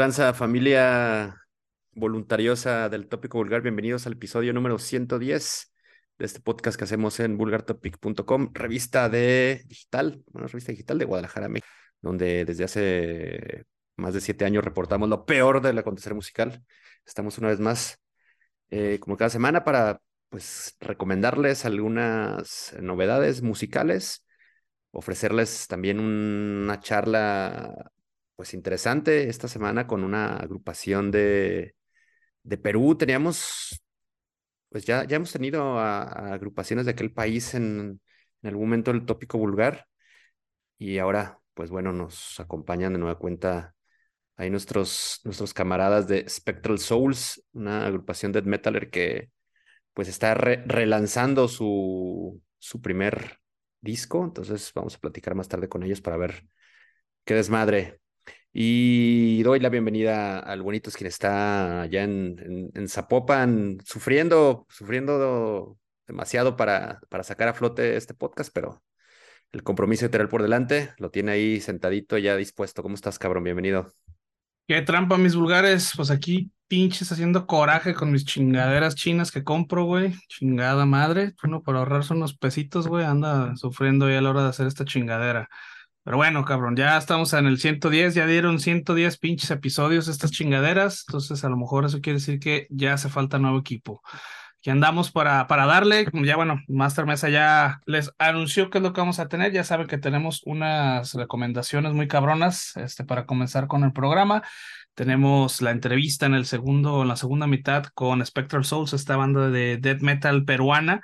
¿Qué tranza, familia voluntariosa del Tópico Vulgar? Bienvenidos al episodio número 110 de este podcast que hacemos en vulgartopic.com, revista de digital, bueno, revista digital de Guadalajara, México, donde desde hace más de siete años reportamos lo peor del acontecer musical. Estamos una vez más, eh, como cada semana, para pues recomendarles algunas novedades musicales, ofrecerles también una charla pues interesante esta semana con una agrupación de, de Perú. Teníamos, pues ya, ya hemos tenido agrupaciones de aquel país en, en, algún momento el tópico vulgar y ahora, pues bueno, nos acompañan de nueva cuenta ahí nuestros, nuestros camaradas de Spectral Souls, una agrupación de metaler que pues está relanzando su, su primer disco. Entonces vamos a platicar más tarde con ellos para ver qué desmadre y doy la bienvenida al Bonitos, quien está allá en, Zapopan, sufriendo, sufriendo demasiado para, para sacar a flote este podcast, pero el compromiso literal por delante lo tiene ahí sentadito, ya dispuesto. ¿Cómo estás, cabrón? Bienvenido. Qué trampa, mis vulgares. Pues aquí pinches haciendo coraje con mis chingaderas chinas que compro, güey. Chingada madre. Bueno, por ahorrarse unos pesitos, güey, anda sufriendo ya a la hora de hacer esta chingadera. Pero bueno, cabrón, ya estamos en el 110, ya dieron 110 pinches episodios estas chingaderas, entonces a lo mejor eso quiere decir que ya hace falta nuevo equipo. Que andamos para, para darle, ya bueno, Master Mesa ya les anunció qué es lo que vamos a tener, ya saben que tenemos unas recomendaciones muy cabronas este, para comenzar con el programa. Tenemos la entrevista en el segundo, en la segunda mitad con Spectral Souls, esta banda de death metal peruana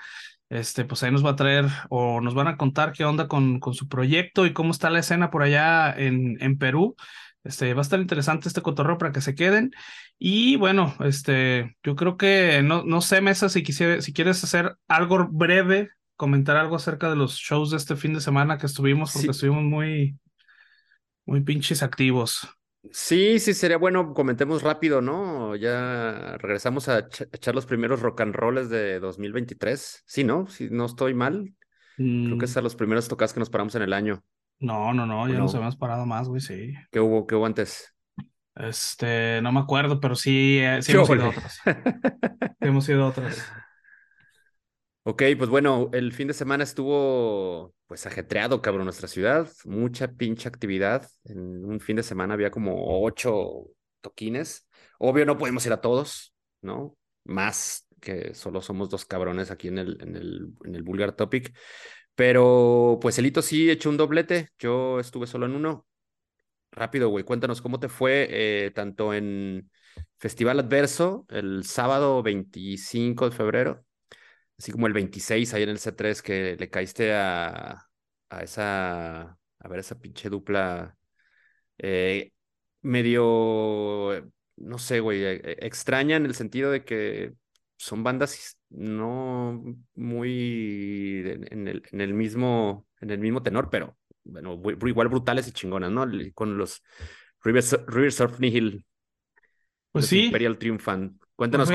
este, pues ahí nos va a traer o nos van a contar qué onda con, con su proyecto y cómo está la escena por allá en, en Perú. Este, va a estar interesante este cotorreo para que se queden. Y bueno, este, yo creo que no, no sé, Mesa, si, quisiera, si quieres hacer algo breve, comentar algo acerca de los shows de este fin de semana que estuvimos, porque estuvimos muy, muy pinches activos. Sí, sí, sería bueno, comentemos rápido, ¿no? Ya regresamos a, echar los primeros rock and rolls de 2023. Sí, ¿no? Si no estoy mal. Creo que mm. son los primeros tocados que nos paramos en el año. No, no, no, ya nos habíamos parado más, güey, sí. ¿Qué hubo, qué hubo antes? Este, no me acuerdo, pero sí, eh, sí hemos ido otras. hemos ido otras. Ok, pues bueno, el fin de semana estuvo pues ajetreado, cabrón, nuestra ciudad. Mucha pinche actividad. En un fin de semana había como ocho toquines. Obvio, no podemos ir a todos, ¿no? Más que solo somos dos cabrones aquí en el, en el, en el Vulgar Topic. Pero pues Elito sí echó un doblete. Yo estuve solo en uno. Rápido, güey, cuéntanos cómo te fue eh, tanto en Festival Adverso el sábado 25 de febrero así como el 26 ahí en el C3 que le caíste a, a esa, a ver, esa pinche dupla eh, medio, no sé, güey, e, e, extraña en el sentido de que son bandas no muy en el, en el mismo, en el mismo tenor, pero bueno, igual brutales y chingonas, ¿no? Con los River, Surf Nihil. Pues sí. Imperial Triumphant. Cuéntanos,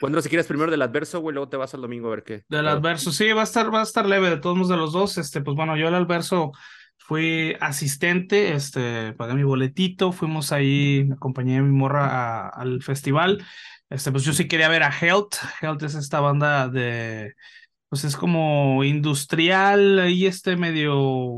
cuéntanos si quieres primero del adverso, güey, luego te vas al domingo a ver qué. Del adverso, sí, va a estar, va a estar leve de todos modos de los dos. Este, pues bueno, yo el adverso fui asistente, este, pagué mi boletito, fuimos ahí, acompañé a mi morra al festival. Este, pues yo sí quería ver a Health. Health es esta banda de, pues es como industrial y este medio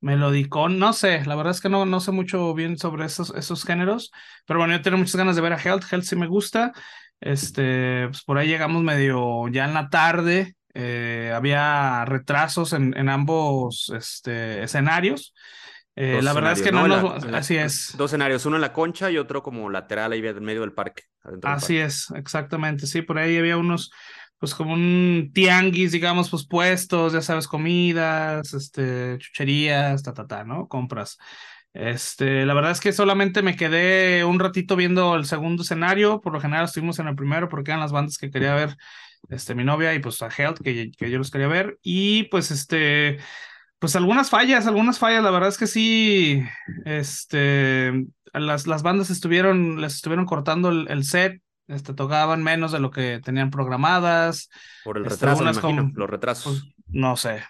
melodicón, no sé, la verdad es que no, no sé mucho bien sobre esos, esos géneros, pero bueno, yo tengo muchas ganas de ver a Health, Health sí me gusta, este, pues por ahí llegamos medio ya en la tarde, eh, había retrasos en, en ambos este, escenarios. Eh, la verdad es que no, así es. Dos escenarios, uno en la concha y otro como lateral ahí en medio del parque. Así es, exactamente. Sí, por ahí había unos, pues como un tianguis, digamos, pues puestos, ya sabes, comidas, este, chucherías, ta, ta, ta, ¿no? Compras. Este, la verdad es que solamente me quedé un ratito viendo el segundo escenario, por lo general estuvimos en el primero porque eran las bandas que quería ver, este, mi novia y pues a Health, que, que yo los quería ver, y pues este, pues algunas fallas, algunas fallas, la verdad es que sí, este, las, las bandas estuvieron, les estuvieron cortando el set, este, tocaban menos de lo que tenían programadas. Por el este, retraso, imagino, los retrasos. Pues, no sé,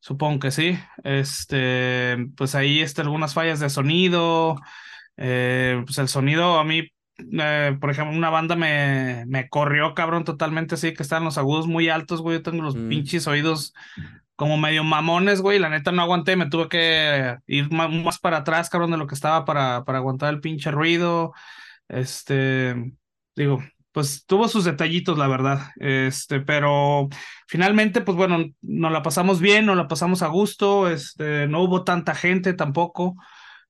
supongo que sí. Este, pues ahí este, algunas fallas de sonido. Eh, pues el sonido a mí, eh, por ejemplo, una banda me, me corrió, cabrón, totalmente así, que estaban los agudos muy altos, güey. Yo tengo los Mm. pinches oídos como medio mamones, güey. La neta no aguanté, me tuve que ir más, para atrás, cabrón, de lo que estaba para, para aguantar el pinche ruido. Este, digo, pues tuvo sus detallitos, la verdad. Este, pero finalmente, pues bueno, nos la pasamos bien, nos la pasamos a gusto. Este, no hubo tanta gente tampoco.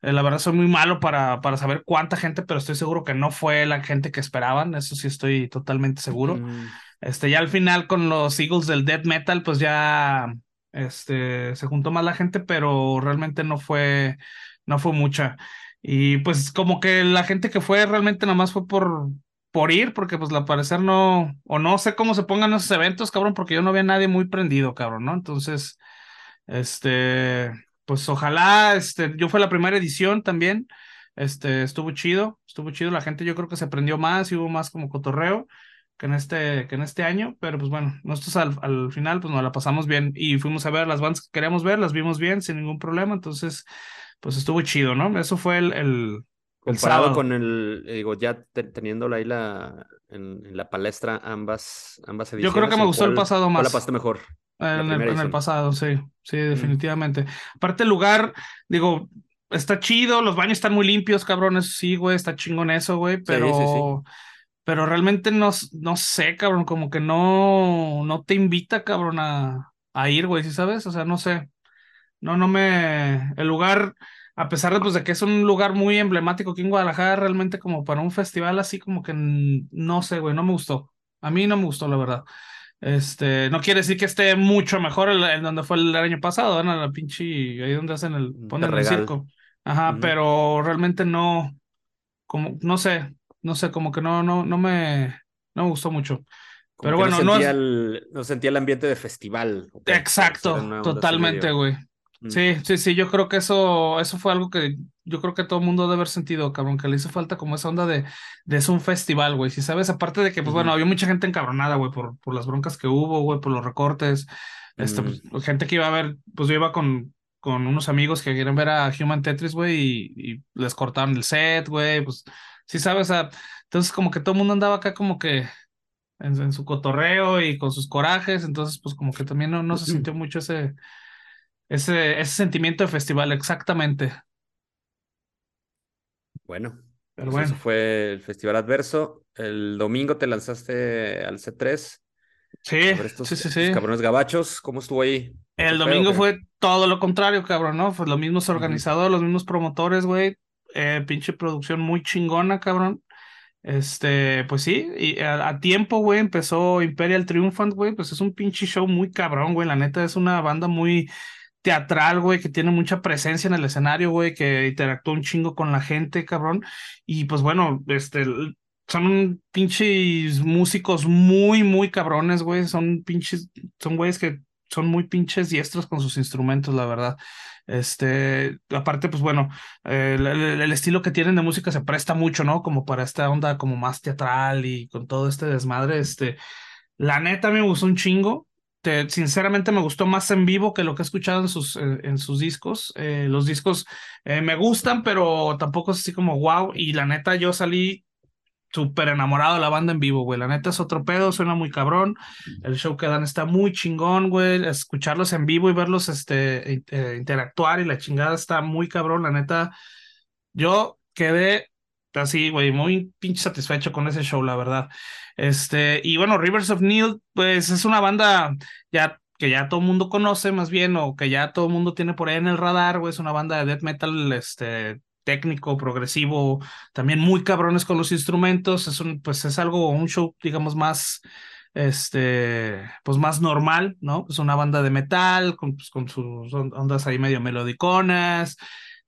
Eh, la verdad soy muy malo para, para saber cuánta gente, pero estoy seguro que no fue la gente que esperaban. Eso sí estoy totalmente seguro. Mm, Este, ya al final con los Eagles del Death Metal, pues ya este, se juntó más la gente, pero realmente no fue, no fue mucha. Y pues como que la gente que fue realmente nada más fue por, por ir, porque pues al parecer no, o no sé cómo se pongan esos eventos, cabrón, porque yo no había nadie muy prendido, cabrón, ¿no? Entonces, este, pues ojalá, este, yo fue la primera edición también. Este, estuvo chido, estuvo chido, la gente yo creo que se prendió más y hubo más como cotorreo que en este, que en este año, pero pues bueno, nosotros al, al final pues nos la pasamos bien y fuimos a ver las bandas que queríamos ver, las vimos bien sin ningún problema, entonces pues estuvo chido, ¿no? Eso fue el, Comparado con el, eh, digo, ya te- teniéndola ahí la, en, en la palestra ambas, ambas ediciones. Yo creo que me ¿en gustó el pasado ¿Cuál la más. pasaste mejor? La En el, en el pasado, sí, sí, definitivamente. Aparte el lugar, digo, está chido, los baños están muy limpios, cabrón, eso sí, güey, está chingón eso, güey, pero, sí, sí. pero realmente no, no sé, cabrón, como que no, no te invita, cabrón, a, a ir, güey, ¿sí sabes? O sea, no sé, no, no me, el lugar, a pesar de, pues, de que es un lugar muy emblemático aquí en Guadalajara, realmente como para un festival así, como que, mm, no sé, güey, no me gustó, a mí no me gustó, la verdad. Este, no quiere decir que esté mucho mejor el, el donde fue el año pasado, ¿no? La pinche, ahí donde hacen el, ponen el circo. Ajá, pero realmente no, como, no sé, no sé, como que no, no, no me, no me gustó mucho. Como Pero bueno, no sentía, el, no sentía el ambiente de festival. Exacto, totalmente, güey. Mm. Sí, sí, sí, yo creo que eso, eso fue algo que yo creo que todo el mundo debe haber sentido, cabrón, que le hizo falta como esa onda de, de es un festival, güey, si sabes, aparte de que, pues bueno, había mucha gente encabronada, güey, por, por las broncas que hubo, güey, por los recortes, este, Mm. pues, gente que iba a ver, pues yo iba con, con unos amigos que querían ver a Human Tetris, güey, y, y les cortaron el set, güey, pues, sí sabes, o sea, entonces como que todo el mundo andaba acá como que en, en su cotorreo y con sus corajes, entonces pues como que también no, no se sintió mucho ese, ese, ese sentimiento de festival, exactamente. Bueno, Pero pues eso fue el Festival Adverso. El domingo te lanzaste al C3 sí, estos, sí, sí, cabrones gabachos. ¿Cómo estuvo ahí? El ¿Otro pedo domingo fue todo lo contrario, cabrón, ¿no? Pues los mismos organizadores, los mismos promotores, güey. Eh, pinche producción muy chingona, cabrón. Este, pues sí, y a, a tiempo, güey, empezó Imperial Triumphant, güey, pues es un pinche show muy cabrón, güey, la neta es una banda muy teatral, güey, que tiene mucha presencia en el escenario, güey, que interactúa un chingo con la gente, cabrón, y pues bueno, este, son pinches músicos muy, muy cabrones, güey, son pinches, son güeyes que son muy pinches diestros con sus instrumentos, la verdad. Este, aparte, pues bueno, eh, el, el- el estilo que tienen de música se presta mucho, ¿no? Como para esta onda como más teatral y con todo este desmadre, este, la neta me gustó un chingo. Te- sinceramente me gustó más en vivo que lo que he escuchado en sus, en, en sus discos. Eh, los discos eh, me gustan, pero tampoco es así como wow. Y la neta yo salí súper enamorado de la banda en vivo, güey. La neta es otro pedo, suena muy cabrón. El show que dan está muy chingón, güey. Escucharlos en vivo y verlos este, in- eh, interactuar y la chingada está muy cabrón. La neta, yo quedé así, güey, muy pinche satisfecho con ese show, la verdad. Este, y bueno, Rivers of Neil, pues es una banda ya que ya todo el mundo conoce, más bien, o que ya todo el mundo tiene por ahí en el radar, güey. Es una banda de death metal, este, técnico, progresivo, también muy cabrones con los instrumentos. Es un, pues es algo, un show, digamos, más, este, pues más normal, ¿no? Es una banda de metal, con, pues, con sus on- ondas ahí medio melodiconas.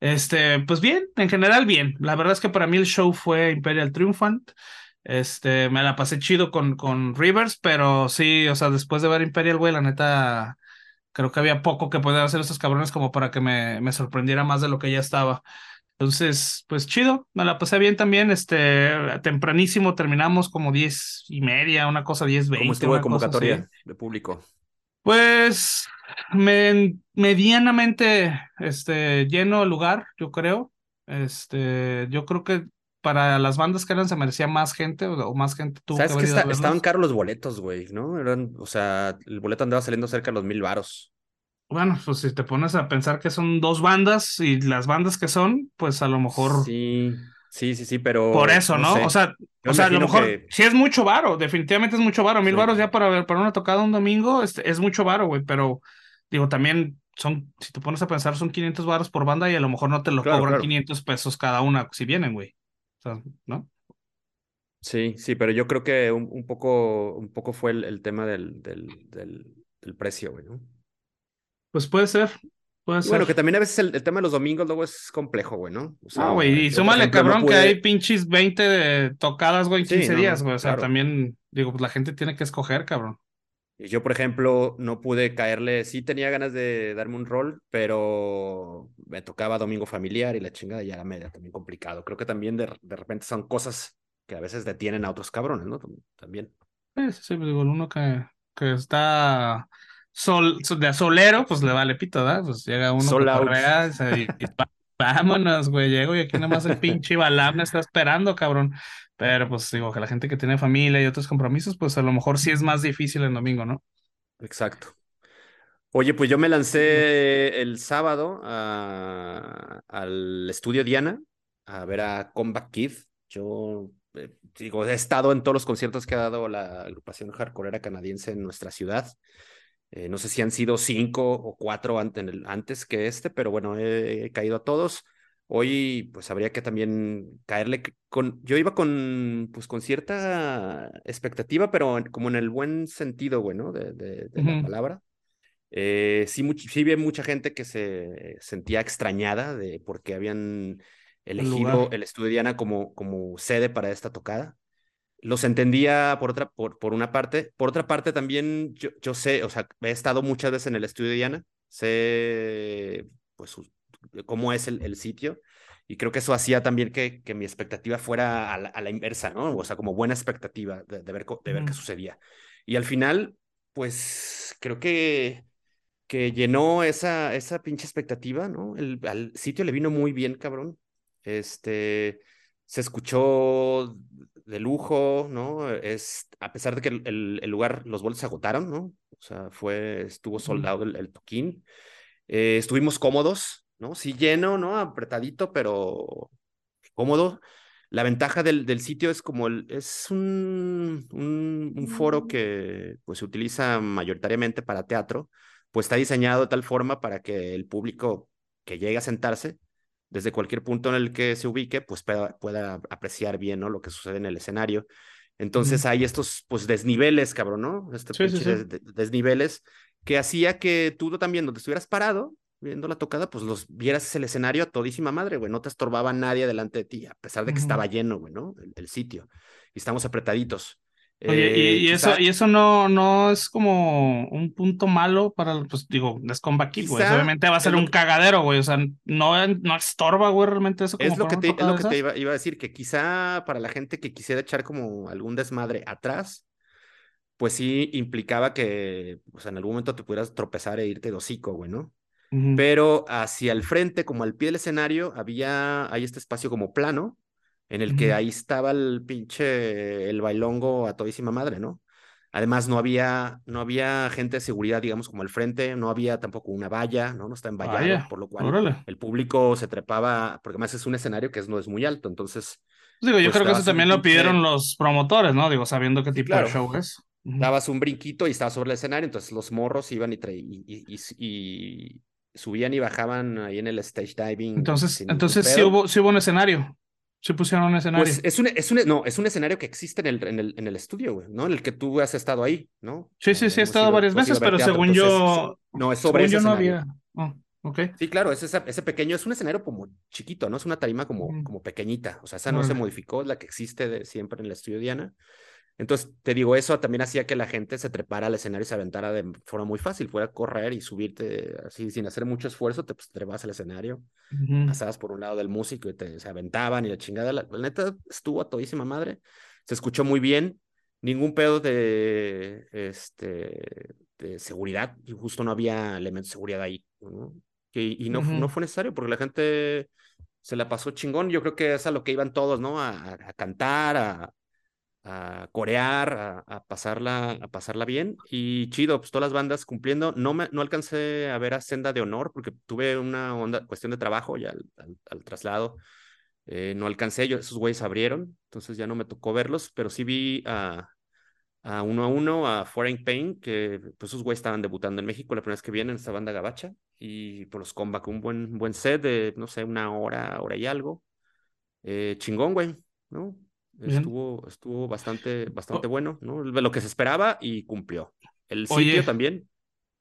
Este, pues bien, en general bien. La verdad es que para mí el show fue Imperial Triumphant. Este, me la pasé chido con, con Rivers, pero sí, o sea, después de ver Imperial, güey, la neta, creo que había poco que podían hacer estos cabrones como para que me, me sorprendiera más de lo que ya estaba. Entonces, pues chido, me la pasé bien también, este, tempranísimo terminamos como diez y media, una cosa diez, ¿Cómo veinte, estuvo de cosa convocatoria de público? Pues me, medianamente este, lleno el lugar, yo creo. Este, yo creo que para las bandas que eran se merecía más gente o más gente tuvo ¿Sabes que que está- estaban caros los boletos, güey, ¿no? Eran, o sea, el boleto andaba saliendo cerca de los mil varos. Bueno, pues si te pones a pensar que son dos bandas y las bandas que son, pues a lo mejor Sí, sí, sí, sí, pero por eso, no ¿no? sé. O sea, Yo o sea, a lo mejor que- sí es mucho varo, definitivamente es mucho varo. Mil Sí. varos ya para ver, para una tocada un domingo este, es mucho varo, güey, pero digo, también son, si te pones a pensar, son 500 varos por banda y a lo mejor no te lo Claro, cobran claro. 500 pesos cada una si vienen, güey. O sea, ¿no? Sí, sí, pero yo creo que un, un poco, un poco fue el, el tema del, del, del, del precio, güey, ¿no? Pues puede ser, puede bueno, que también a veces el, el tema de los domingos luego es complejo, güey, ¿no? O sea, No, güey, y súmale, ejemplo, no cabrón, que hay pinches 20 de tocadas, güey, en Sí, 15 no, días, güey. O sea, claro. también, digo, pues la gente tiene que escoger, cabrón. Y Yo, por ejemplo, no pude caerle, sí tenía ganas de darme un rol, pero me tocaba domingo familiar y la chingada ya era media también complicado. Creo que también de, de repente son cosas que a veces detienen a otros cabrones, ¿no? También. Sí, sí, sí, pues, digo, uno que, que está sol, de solero, pues le vale pito, ¿verdad? Pues llega uno out. correa y, y- vámonos, güey, llego y aquí nada más el pinche Balam me está esperando, cabrón. Pero pues digo, que la gente que tiene familia y otros compromisos, pues a lo mejor sí es más difícil el domingo, ¿no? Exacto. Oye, pues yo me lancé el sábado a- al estudio Diana a ver a Comeback Kid. Yo eh, digo, he estado en todos los conciertos que ha dado la agrupación hardcoreera canadiense en nuestra ciudad. Eh, no sé si han sido cinco o cuatro ante- en el- antes que este, pero bueno, he, he caído a todos. Hoy, pues habría que también caerle con. Yo iba con, pues, con cierta expectativa, pero como en el buen sentido, güey, ¿no? De, la palabra. Eh, sí, much- sí vi mucha gente que se sentía extrañada de por qué habían elegido el estudio Diana como, como sede para esta tocada. Los entendía por otra, por, por una parte. Por otra parte, también yo, yo sé, o sea, he estado muchas veces en el estudio Diana, sé pues cómo es el, el sitio. Y creo que eso hacía también que, que mi expectativa fuera a la, a la inversa, ¿no? O sea, como buena expectativa de, de ver, de ver qué sucedía. Y al final, pues creo que, que llenó esa, esa pinche expectativa, ¿no? El, al sitio le vino muy bien, cabrón. Este, se escuchó de lujo, ¿no? Es, a pesar de que el, el- el lugar, los boletos se agotaron, ¿no? O sea, fue, estuvo soldado el, el toquín. Eh, estuvimos cómodos, ¿no? Sí lleno, ¿no? Apretadito, pero cómodo. La ventaja del, del sitio es como el, es un, un, un foro que pues se utiliza mayoritariamente para teatro, pues está diseñado de tal forma para que el público que llegue a sentarse desde cualquier punto en el que se ubique, pues pueda, pueda apreciar bien, ¿no? Lo que sucede en el escenario. Entonces hay estos, pues, desniveles, cabrón, ¿no? Este Sí, sí, pinche sí. des- des- desniveles que hacía que tú también, donde estuvieras parado, viendo la tocada, pues los vieras el escenario a todísima madre, güey. No te estorbaba nadie delante de ti, a pesar de que estaba lleno, güey, ¿no? El, el sitio. Y estamos apretaditos. Oye, y, Eh, y eso, quizá, y eso no, no es como un punto malo para, pues digo, es Combat Kid, güey. Obviamente va a ser un que, cagadero, güey. O sea, no, no estorba, güey, realmente eso como es lo que te, es lo que te iba, iba a decir, que quizá para la gente que quisiera echar como algún desmadre atrás, pues sí implicaba que, o sea, en algún momento te pudieras tropezar e irte de hocico, güey, ¿no? Pero hacia el frente, como al pie del escenario, había, hay este espacio como plano, en el que ahí estaba el pinche, el bailongo a todísima madre, ¿no? Además, no había, no había gente de seguridad, digamos, como al frente, no había tampoco una valla, ¿no? No está envallado, Vaya, por lo cual órale. el público se trepaba, porque además es un escenario que es, no es muy alto, entonces, Pues digo, yo pues creo que eso también lo pidieron los promotores, ¿no? Digo, sabiendo qué tipo de claro, show es. Dabas un brinquito y estabas sobre el escenario, entonces los morros iban y, y, y, subían y bajaban ahí en el stage diving Entonces, entonces sí hubo, sí hubo un escenario. Sí pusieron un escenario. Pues es un, es un, no, es un escenario que existe en el, en el, en el estudio, güey, ¿no? En el que tú has estado ahí, ¿no? Sí, sí, Eh, sí, he estado ido, varias veces, pero teatro, según entonces, yo, no, es sobre según ese yo no escenario. había. Oh. Sí, claro, es esa- ese pequeño, es un escenario como chiquito, ¿no? Es una tarima como, como pequeñita, o sea, esa no se modificó, es la que existe de siempre en el estudio Diana. Entonces, te digo, eso también hacía que la gente se trepara al escenario y se aventara de forma muy fácil, fuera a correr y subirte así sin hacer mucho esfuerzo, te pues, trepas al escenario, pasabas por un lado del músico y te se aventaban y la chingada, la, la neta estuvo a todísima madre, se escuchó muy bien, ningún pedo de, este, de seguridad, y justo no había elementos de seguridad ahí, ¿no? Y, y no, fu- no Ujú. fue necesario porque la gente se la pasó chingón. Yo creo que es a lo que iban todos, ¿no? A, a cantar, a, a corear, a, a, pasarla, a pasarla bien. Y chido, pues todas las bandas cumpliendo. No, me, no alcancé a ver a Senda de Honor porque tuve una onda, cuestión de trabajo ya al, al, al traslado. Eh, no alcancé, yo, esos güeyes abrieron, entonces ya no me tocó verlos, pero sí vi a, a uno a uno, a Foreign Pain, que pues esos güeyes estaban debutando en México la primera vez que vienen, esta banda gabacha, y por los comeback, un buen, buen set de, no sé, una hora, hora y algo. Eh, chingón, güey, ¿no? Estuvo, estuvo bastante, bastante oh. bueno, ¿no? Lo que se esperaba y cumplió. El sitio Oye, también,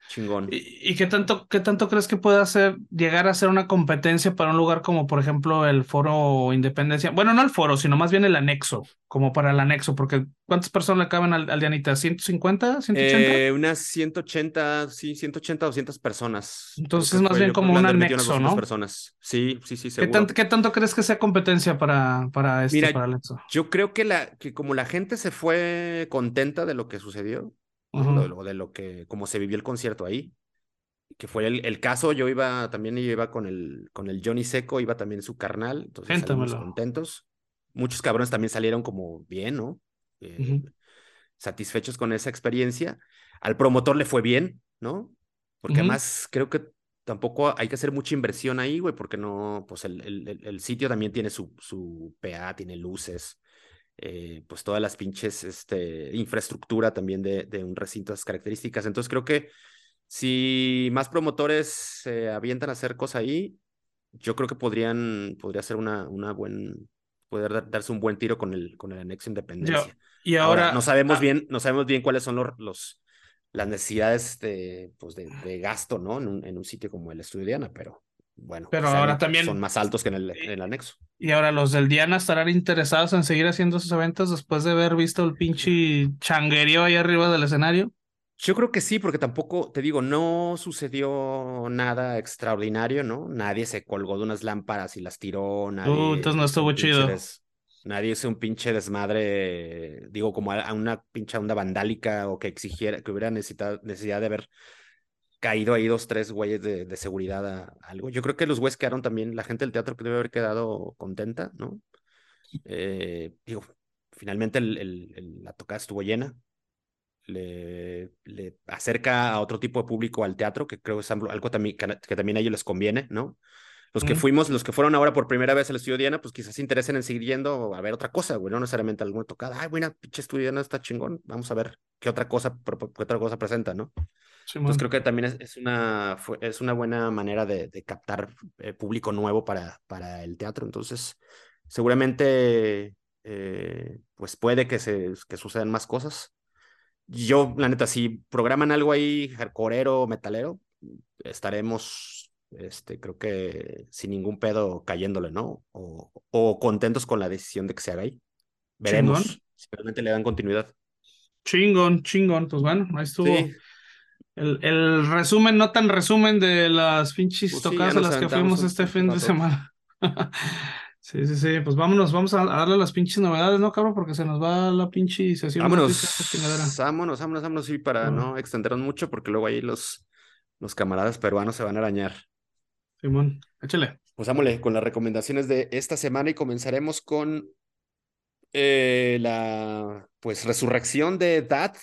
chingón. ¿Y, ¿Y, qué tanto, qué tanto crees que puede hacer, llegar a ser una competencia para un lugar como, por ejemplo, el Foro Independencia? Bueno, no el foro, sino más bien el anexo, como para el anexo, porque ¿cuántas personas le caben al, al Dianita? ¿150? ¿180? Eh, unas 180, sí, 180, 200 personas. Entonces, más bien como un anexo, ¿no? personas. Sí, sí, sí, seguro. ¿Qué, tanto, ¿Qué tanto crees que sea competencia para, para este, Mira, para el anexo? Yo creo que, la, que como la gente se fue contenta de lo que sucedió, Uh -huh. lo, de lo que, como se vivió el concierto ahí, que fue el, el, caso, yo iba también iba con el, con el Johnny Seco, iba también su carnal, entonces contentos. Muchos cabrones también salieron como bien, ¿no? Eh, uh -huh. Satisfechos con esa experiencia. Al promotor le fue bien, ¿no? Porque uh -huh. además creo que tampoco hay que hacer mucha inversión ahí, güey, porque no, pues el, el, el sitio también tiene su, su PA, tiene luces, eh, pues todas las pinches este, infraestructura también de, de, un recinto de esas características. Entonces creo que si más promotores se eh, avientan a hacer cosas ahí, yo creo que podrían, podría ser una, una buen, poder dar, darse un buen tiro con el, con el anexo independencia. Yo, y ahora, ahora, no sabemos ah, bien, no sabemos bien cuáles son los, los las necesidades de, pues de, de gasto, ¿no? En un, en un, sitio como el Estudio Diana, pero bueno, pero ahora también son más altos que en el, en el, anexo. Y ahora los del Diana estarán interesados en seguir haciendo sus eventos después de haber visto el pinche changuerío ahí arriba del escenario. Yo creo que sí, porque tampoco, te digo, no sucedió nada extraordinario, ¿no? Nadie se colgó de unas lámparas y las tiró, nadie... Uh, entonces no estuvo chido. Des... Nadie hizo un pinche desmadre, digo, como a, una pinche onda vandálica o que exigiera, que hubiera necesitado, necesidad de haber caído ahí dos, tres güeyes de, de seguridad a, a, algo. Yo creo que los güeyes quedaron también, la gente del teatro que debe haber quedado contenta, ¿no? Eh, digo, finalmente el, el, el, la tocada estuvo llena, le, le, acerca a otro tipo de público al teatro, que creo que es algo también, que, que también a ellos les conviene, ¿no? Los que mm. fuimos, los que fueron ahora por primera vez al estudio Diana, pues quizás se interesen en seguir yendo a ver otra cosa, güey, no necesariamente alguna tocada. Ay, buena, pinche estudio Diana está chingón. Vamos a ver qué otra cosa, qué otra cosa presenta, ¿no? Sí, Entonces creo que también es, es, una, es una buena manera de, de captar eh, público nuevo para, para el teatro. Entonces, seguramente, eh, pues puede que, se, que sucedan más cosas. Yo, la neta, si programan algo ahí, hardcoreero, metalero, estaremos este, creo que sin ningún pedo cayéndole, ¿no? O, o contentos con la decisión de que se haga ahí. Veremos chingón. si realmente le dan continuidad. Chingón, chingón. Pues bueno, ahí estuvo. Sí. El, el, resumen, no tan resumen de las pinches pues tocadas sí, a las que fuimos este fin de semana. sí, sí, sí. Pues vámonos, vamos a darle las pinches novedades, ¿no, cabrón? Porque se nos va la pinche sesión. Vámonos, vámonos, vámonos, vámonos, sí, para no extendernos mucho, porque luego ahí los, los camaradas peruanos se van a arañar. Simón, échale. Pues vámonos con las recomendaciones de esta semana y comenzaremos con eh, la pues resurrección de Dad,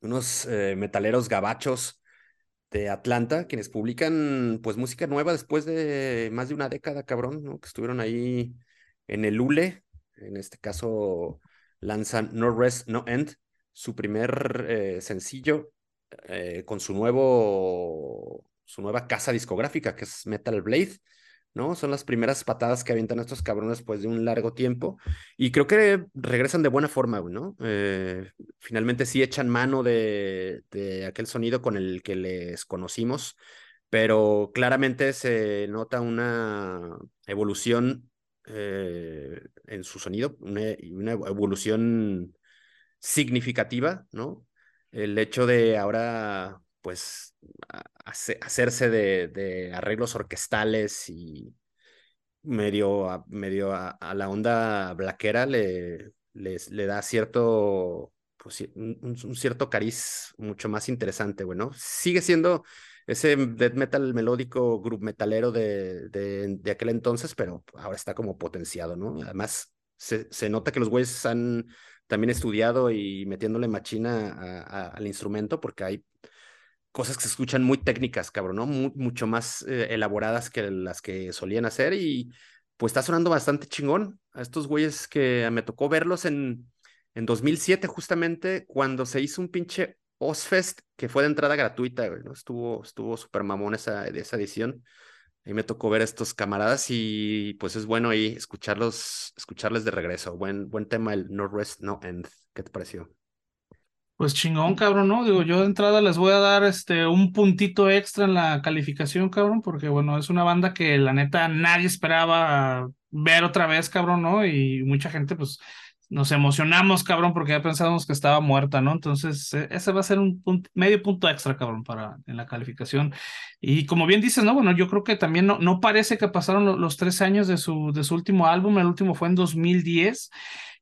unos eh, metaleros gabachos de Atlanta, quienes publican pues música nueva después de más de una década, cabrón, ¿no? que estuvieron ahí en el ULE, en este caso lanzan No Rest, No End, su primer eh, sencillo eh, con su nuevo su nueva casa discográfica, que es Metal Blade, ¿no? Son las primeras patadas que avientan estos cabrones después de un largo tiempo. Y creo que regresan de buena forma, ¿no? Eh, finalmente sí echan mano de, aquel sonido con el que les conocimos, pero claramente se nota una evolución eh, en su sonido, una, una evolución significativa, ¿no? El hecho de ahora pues hacerse de, arreglos orquestales y medio a, medio a, la onda blaquera le, le, da cierto pues, un, cierto cariz mucho más interesante, güey, ¿no? Sigue siendo ese death metal melódico, group metalero de, de, de, aquel entonces, pero ahora está como potenciado, ¿no? Además, se, se nota que los güeyes han también estudiado y metiéndole machina al instrumento, porque hay cosas que se escuchan muy técnicas, cabrón, ¿no? mucho más eh, elaboradas que las que solían hacer y pues está sonando bastante chingón a estos güeyes que me tocó verlos en, en 2007 justamente cuando se hizo un pinche Ozfest que fue de entrada gratuita, ¿no? Estuvo estuvo súper mamón esa, esa edición. Ahí me tocó ver a estos camaradas y pues es bueno ahí escucharlos, escucharles de regreso. Buen, buen tema el No Rest, No End. ¿Qué te pareció? Pues chingón, cabrón, ¿no? Digo, yo de entrada les voy a dar este un puntito extra en la calificación, cabrón, porque bueno, es una banda que la neta nadie esperaba ver otra vez, cabrón, ¿no? Y mucha gente, pues, nos emocionamos, cabrón, porque ya pensábamos que estaba muerta, ¿no? Entonces, e, ese va a ser un medio punto extra, cabrón, para en la calificación. Y como bien dices, ¿no? Bueno, yo creo que también no, no parece que pasaron los, tres años de su, de su último álbum, el último fue en 2010.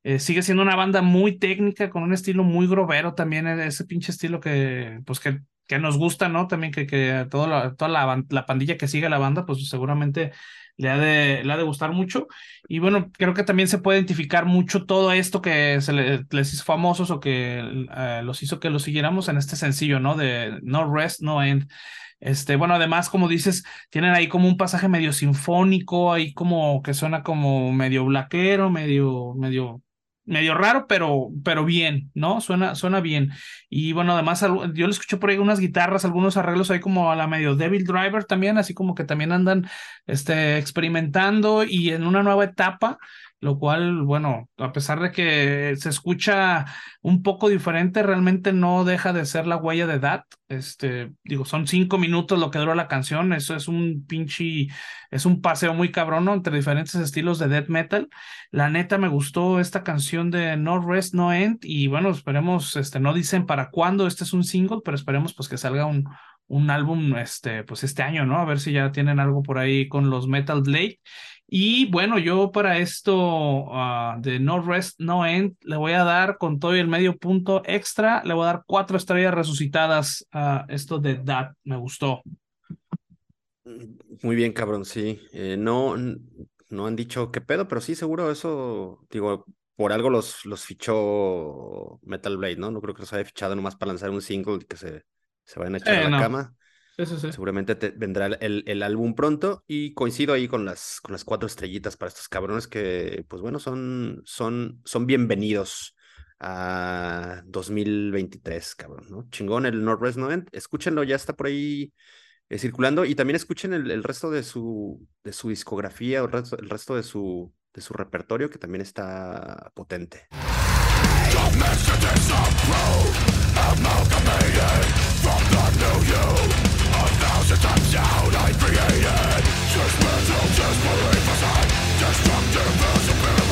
Eh, sigue siendo una banda muy técnica, con un estilo muy grobero también, e, ese pinche estilo que, pues que, que nos gusta, ¿no? También que, que toda, la, toda la, la pandilla que sigue la banda, pues seguramente le ha, de, le ha de gustar mucho. Y bueno, creo que también se puede identificar mucho todo esto que se les hizo famosos o que eh, los hizo que los siguiéramos en este sencillo, ¿no? De No Rest, No End. Este, bueno, además, como dices, tienen ahí como un pasaje medio sinfónico, ahí como que suena como medio blaquero, medio, medio medio raro, pero, pero bien, ¿no? Suena, suena bien. Y bueno, además yo le escuché por ahí unas guitarras, algunos arreglos ahí como a la medio Devil Driver también, así como que también andan este, experimentando y en una nueva etapa lo cual, bueno, a pesar de que se escucha un poco diferente, realmente no deja de ser la huella de edad. Este, digo, son cinco minutos lo que dura la canción, eso es un pinche, es un paseo muy cabrón entre diferentes estilos de death metal. La neta me gustó esta canción de No Rest, No End, y bueno, esperemos, este, no dicen para cuándo, este es un single, pero esperemos pues que salga un, un álbum este, pues este año, ¿no? A ver si ya tienen algo por ahí con los Metal Blade. Y bueno, yo para esto ah, de No Rest, No End, le voy a dar con todo y el medio punto extra, le voy a dar cuatro estrellas resucitadas a esto de That. Me gustó. Muy bien, cabrón, sí. Eh, no, no han dicho qué pedo, pero sí, seguro eso, digo, por algo los, los fichó Metal Blade, ¿no? No creo que los haya fichado nomás para lanzar un single y que se, se vayan a echar a la cama. Seguramente vendrá el, álbum pronto y coincido ahí con las, cuatro estrellitas para estos cabrones que, pues bueno, son, bienvenidos a 2023, cabrón, ¿no? Chingón el Northwest Novent. Escúchenlo, ya está por ahí eh, circulando y también escuchen el, resto de su, discografía, el resto, el resto de, su, de su repertorio que también está potente. Destructive as a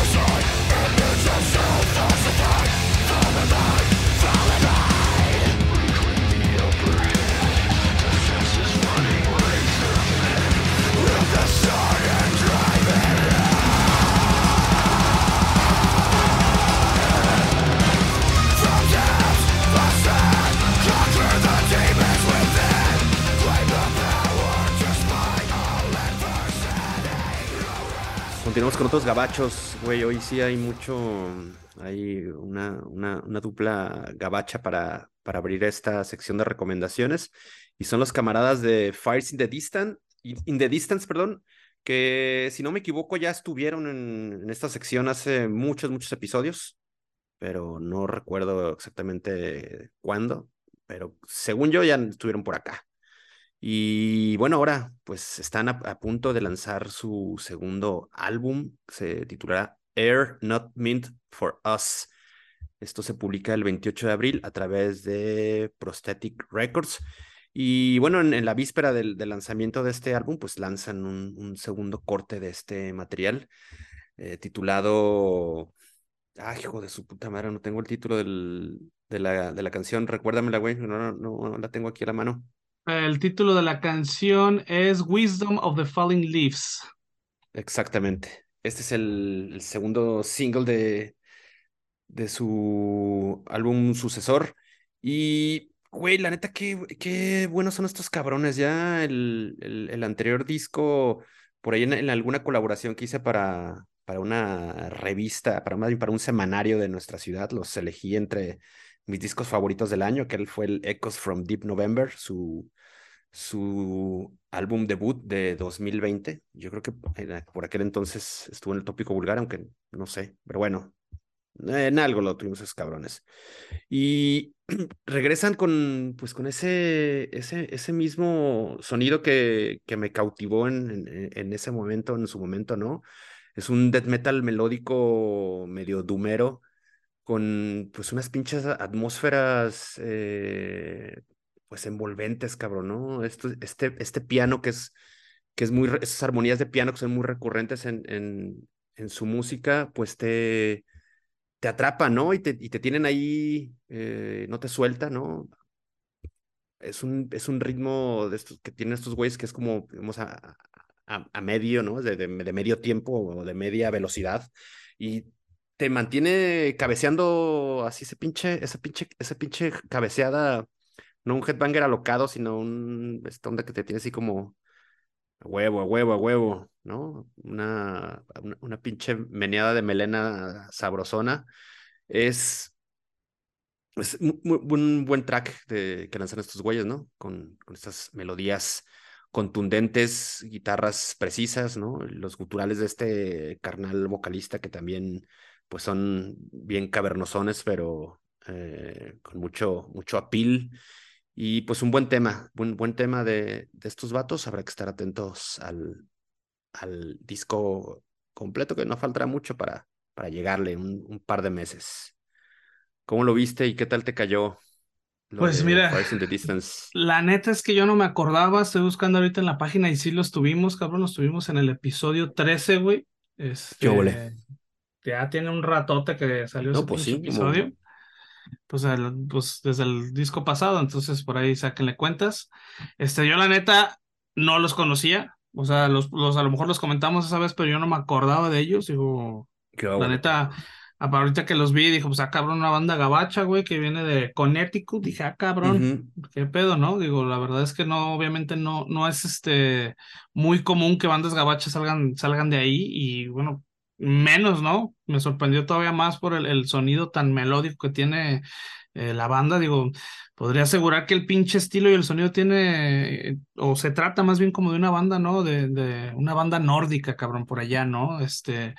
Continuamos con otros gabachos, güey. Hoy sí hay mucho, hay una, una, una dupla gabacha para, para abrir esta sección de recomendaciones. Y son los camaradas de Fires in the Distance, in the Distance, perdón, que si no me equivoco ya estuvieron en, en esta sección hace muchos, muchos episodios, pero no recuerdo exactamente cuándo. Pero según yo ya estuvieron por acá. Y bueno, ahora pues están a, punto de lanzar su segundo álbum, se titulará Air Not Meant for Us. Esto se publica el 28 de abril a través de Prosthetic Records. Y bueno, en, la víspera del, lanzamiento de este álbum, pues lanzan un, segundo corte de este material eh, titulado... Ay, hijo de su puta madre, no tengo el título del, de, la, de la canción. Recuérdamela, güey, no, no, no la tengo aquí a la mano. El título de la canción es Wisdom of the Falling Leaves. Exactamente. Este es el, segundo single de, de su álbum sucesor. Y, güey, la neta, qué, buenos son estos cabrones. Ya el, el, anterior disco, por ahí en, alguna colaboración que hice para, para una revista, para, para un semanario de nuestra ciudad, los elegí entre mis discos favoritos del año, que él fue el Echoes from Deep November, su, su álbum debut de 2020. Yo creo que por aquel entonces estuvo en el tópico vulgar, aunque no sé, pero bueno, en algo lo tuvimos esos cabrones. Y regresan con, pues, con ese, ese, ese mismo sonido que, que me cautivó en, en, ese momento, en su momento, ¿no? Es un death metal melódico medio dumero, con pues unas pinches atmósferas eh, pues envolventes, cabrón, ¿no? Esto, este, este piano que es, que es muy, esas armonías de piano que son muy recurrentes en, en, su música, pues te, te atrapan, ¿no? Y te, y te tienen ahí, eh, no te suelta, ¿no? Es un, es un ritmo de estos que tienen estos güeyes que es como, digamos, a, a, medio, ¿no? De, de, de, medio tiempo o de media velocidad. Y te mantiene cabeceando así ese pinche, esa pinche, esa pinche cabeceada, no un headbanger alocado, sino un esta onda que te tiene así como a huevo, a huevo, a huevo, ¿no? Una, una, pinche meneada de melena sabrosona. Es, es un buen track de, que lanzan estos güeyes, ¿no? Con, con estas melodías contundentes, guitarras precisas, ¿no? Los guturales de este carnal vocalista que también pues son bien cavernosones, pero eh, con mucho, mucho apil. Y pues un buen tema, un buen tema de, de estos vatos. Habrá que estar atentos al, al disco completo, que no faltará mucho para, para llegarle, un, un par de meses. ¿Cómo lo viste y qué tal te cayó? pues mira, la neta es que yo no me acordaba, estoy buscando ahorita en la página y sí los tuvimos, cabrón, los tuvimos en el episodio 13, güey. Este, ya tiene un ratote que salió ese pues episodio. Pues, pues, desde el disco pasado, entonces por ahí sáquenle cuentas. Este, yo la neta no los conocía, o sea, los, los a lo mejor los comentamos esa vez, pero yo no me acordaba de ellos. Digo, la neta, ahorita que los vi, dijo, pues ah, cabrón, una banda gabacha, güey, que viene de Connecticut. Dije, ah, cabrón, qué pedo, ¿no? Digo, la verdad es que no, obviamente no, no es este muy común que bandas gabachas salgan, salgan de ahí. Y bueno, menos, ¿no? Me sorprendió todavía más por el, el sonido tan melódico que tiene eh, la banda. Digo, podría asegurar que el pinche estilo y el sonido tiene, o se trata más bien como de una banda, ¿no? De, de una banda nórdica, cabrón, por allá, ¿no? Este,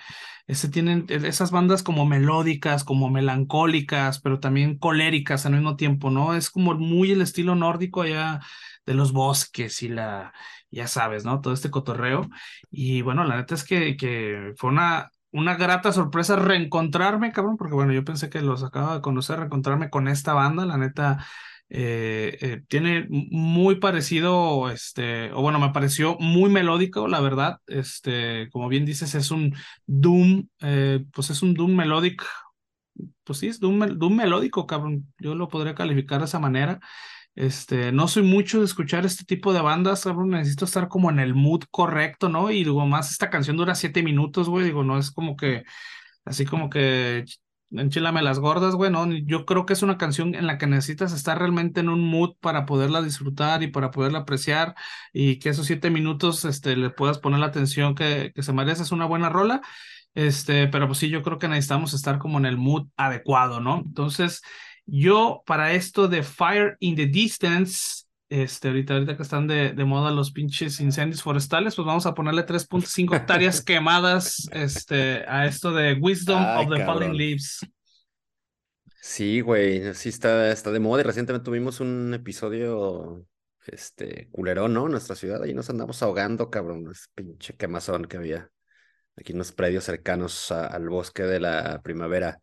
ese tienen esas bandas como melódicas, como melancólicas, pero también coléricas al mismo tiempo, ¿no? Es como muy el estilo nórdico allá de los bosques y la, ya sabes, ¿no? Todo este cotorreo. Y bueno, la neta es que, que fue una, una grata sorpresa reencontrarme, cabrón, porque bueno, yo pensé que los acababa de conocer, reencontrarme con esta banda, la neta. Eh, eh, tiene muy parecido, este, o bueno, me pareció muy melódico, la verdad. Este, como bien dices, es un Doom, eh, pues es un Doom melódico, pues sí, es Doom, Doom melódico, cabrón. Yo lo podría calificar de esa manera. Este, no soy mucho de escuchar este tipo de bandas, necesito estar como en el mood correcto, ¿no? Y digo, más esta canción dura siete minutos, güey, digo, no es como que, así como que enchilame las gordas, güey, no, yo creo que es una canción en la que necesitas estar realmente en un mood para poderla disfrutar y para poderla apreciar y que esos siete minutos, este, le puedas poner la atención que, que se merece, es una buena rola. Este, pero pues sí, yo creo que necesitamos estar como en el mood adecuado, ¿no? Entonces, yo para esto de Fire in the Distance, este, ahorita, ahorita que están de, de moda los pinches incendios forestales, pues vamos a ponerle 3.5 hectáreas quemadas este, a esto de Wisdom of the Falling Leaves. Sí, güey, sí está, está de moda y recientemente tuvimos un episodio este, culerón, ¿no? En nuestra ciudad, ahí nos andamos ahogando, cabrón, es pinche quemazón que había aquí en los predios cercanos al bosque de la primavera.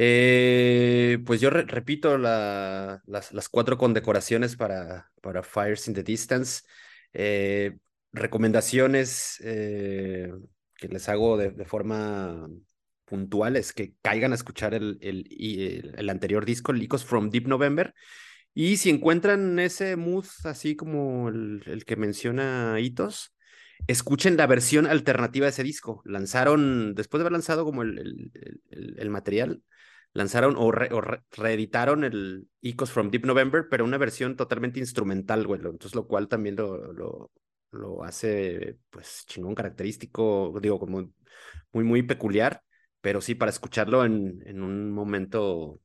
Eh, pues yo repito las, las, cuatro condecoraciones para, para Fires in the Distance. Eh, recomendaciones eh, que les hago de, de, forma puntual es que caigan a escuchar el, el, el, anterior disco, Licos from Deep November. Y si encuentran ese mood así como el, que menciona Hitos, escuchen la versión alternativa de ese disco. Lanzaron, después de haber lanzado como el, material, lanzaron o, reeditaron el Ecos from Deep November, pero una versión totalmente instrumental. Entonces, lo cual también lo, lo, lo hace, pues, chingón, característico, digo, como muy, muy peculiar, pero sí, para escucharlo en, en un momento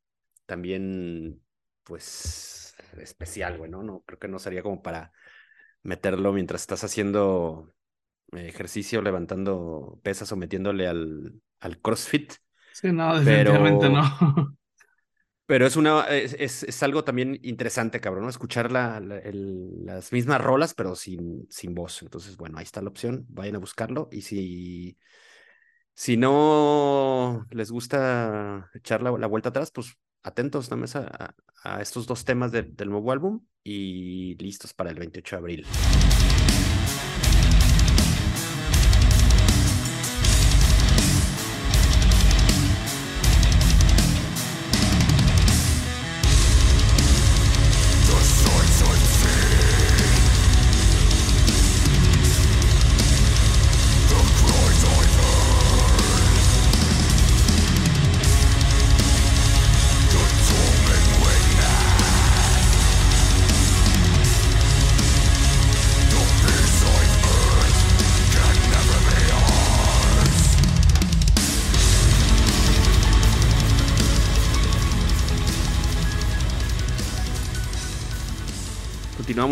también, pues, especial, güey, ¿no? No, creo que no sería como para meterlo mientras estás haciendo ejercicio, levantando pesas o metiéndole al, al CrossFit. Sí, no, definitivamente no. Pero es una, es, es, algo también interesante, cabrón, ¿no? Escuchar la, las mismas rolas, pero sin, sin voz. Entonces, bueno, ahí está la opción, vayan a buscarlo. Y si, si no les gusta echar la, vuelta atrás, pues atentos nada más a, a estos dos temas del nuevo álbum y listos para el 28 de abril.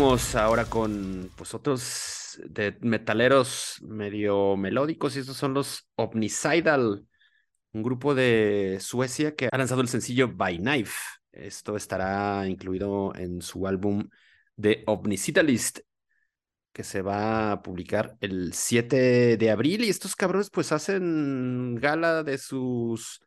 Ahora con pues otros de metaleros medio melódicos y estos son los Omnicidal, un grupo de Suecia que ha lanzado el sencillo By Knife. Esto estará incluido en su álbum The Omnicidalist que se va a publicar el 7 de abril y estos cabrones pues hacen gala de sus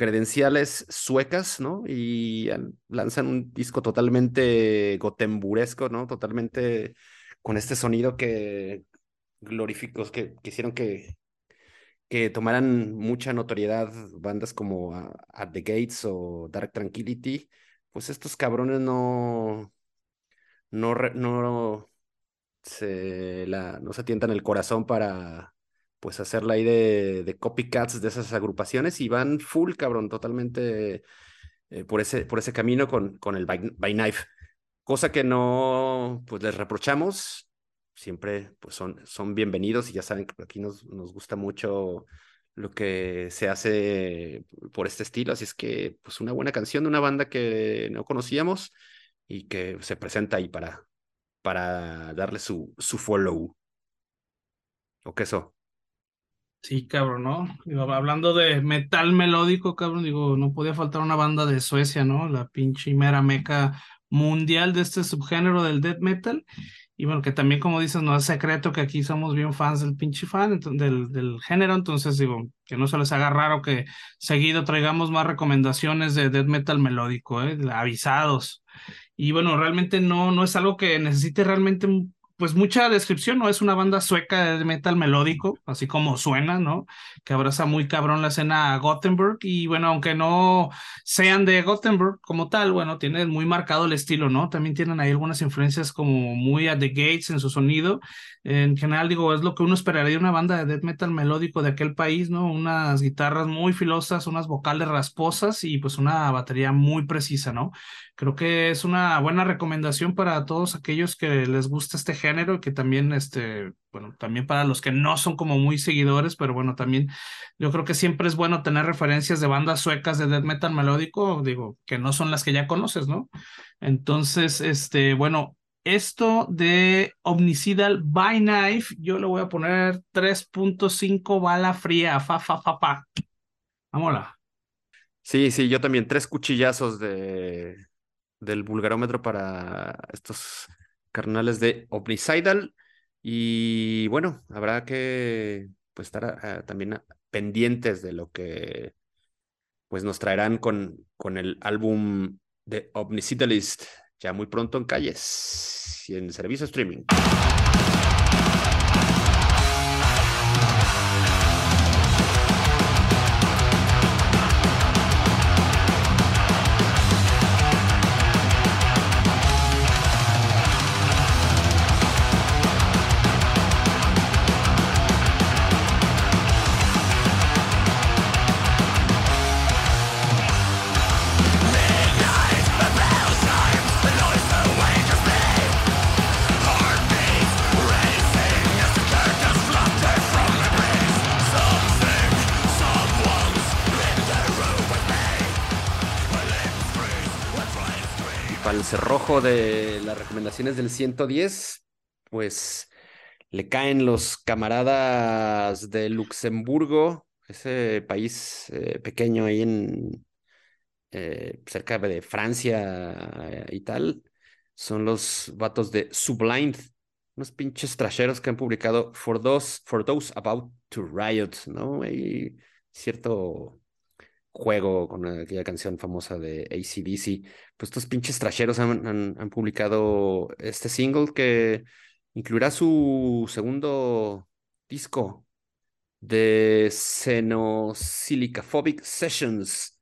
credenciales suecas, ¿no? Y lanzan un disco totalmente gotemburesco, ¿no? Totalmente con este sonido que glorificos, que quisieron que, que tomaran mucha notoriedad bandas como At the Gates o Dark Tranquility, pues estos cabrones no, no, no, se, la, no se tientan el corazón para pues hacerla ahí de, de, copycats de esas agrupaciones y van full, cabrón, totalmente eh, por, ese, por ese camino con, con el by, Knife. Cosa que no, pues les reprochamos, siempre pues son, son bienvenidos y ya saben que aquí nos, nos gusta mucho lo que se hace por este estilo, así es que pues una buena canción de una banda que no conocíamos y que se presenta ahí para, para darle su, su follow. ¿O qué eso? Sí, cabrón, ¿no? hablando de metal melódico, cabrón, digo, no podía faltar una banda de Suecia, ¿no? La pinche mera meca mundial de este subgénero del death metal. Y bueno, que también, como dices, no es secreto que aquí somos bien fans del pinche fan, del, del género, entonces digo, que no se les haga raro que seguido traigamos más recomendaciones de death metal melódico, ¿eh? Avisados. Y bueno, realmente no, no es algo que necesite realmente un pues mucha descripción, ¿no? Es una banda sueca de metal melódico, así como suena, ¿no? Que abraza muy cabrón la escena Gothenburg y bueno, aunque no sean de Gothenburg como tal, bueno, tienen muy marcado el estilo, ¿no? También tienen ahí algunas influencias como muy a The Gates en su sonido. En general, digo, es lo que uno esperaría de una banda de death metal melódico de aquel país, ¿no? Unas guitarras muy filosas, unas vocales rasposas y pues una batería muy precisa, ¿no? Creo que es una buena recomendación para todos aquellos que les gusta este género y que también, este, bueno, también para los que no son como muy seguidores, pero bueno, también yo creo que siempre es bueno tener referencias de bandas suecas de death metal melódico, digo, que no son las que ya conoces, ¿no? Entonces, este, bueno, esto de Omnicidal by Knife, yo le voy a poner 3.5 bala fría, fa, fa, fa, fa. Vámonos. Sí, sí, yo también, tres cuchillazos de del vulgarómetro para estos carnales de Omnicidal. Y bueno, habrá que pues, estar también pendientes de lo que pues, nos traerán con, con el álbum de Omnicidalist ya muy pronto en calles y en servicio streaming. De las recomendaciones del 110, pues le caen los camaradas de Luxemburgo, ese país eh, pequeño ahí en eh, cerca de Francia eh, y tal. Son los vatos de Sublime, unos pinches trasheros que han publicado For Those, for those About to Riot, ¿no? Hay cierto juego con aquella canción famosa de ACDC. Pues estos pinches trasheros han, han publicado este single que incluirá su segundo disco de Xenosilicaphobic Sessions.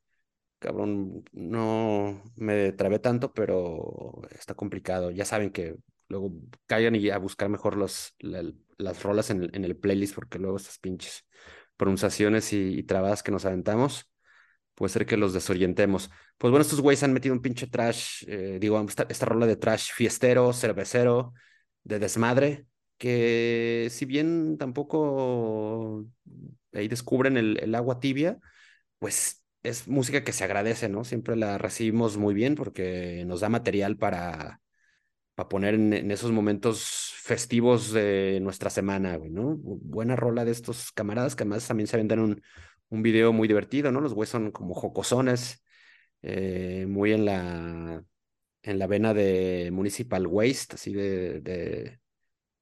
Cabrón, no me trabé tanto, pero está complicado. Ya saben que luego caigan y a buscar mejor los, las rolas en el, en el, playlist, porque luego estas pinches pronunciaciones y, y trabadas que nos aventamos, puede ser que los desorientemos. Pues bueno, estos güeyes han metido un pinche trash, eh, digo, esta, esta rola de trash fiestero, cervecero, de desmadre, que si bien tampoco ahí descubren el, agua tibia, pues es música que se agradece, ¿no? Siempre la recibimos muy bien porque nos da material para, para poner en, en esos momentos festivos de nuestra semana, güey, ¿no? Buena rola de estos camaradas que además también se venden un, un video muy divertido, ¿no? Los güeyes son como jocosones, eh, muy en la en la vena de Municipal Waste, así de,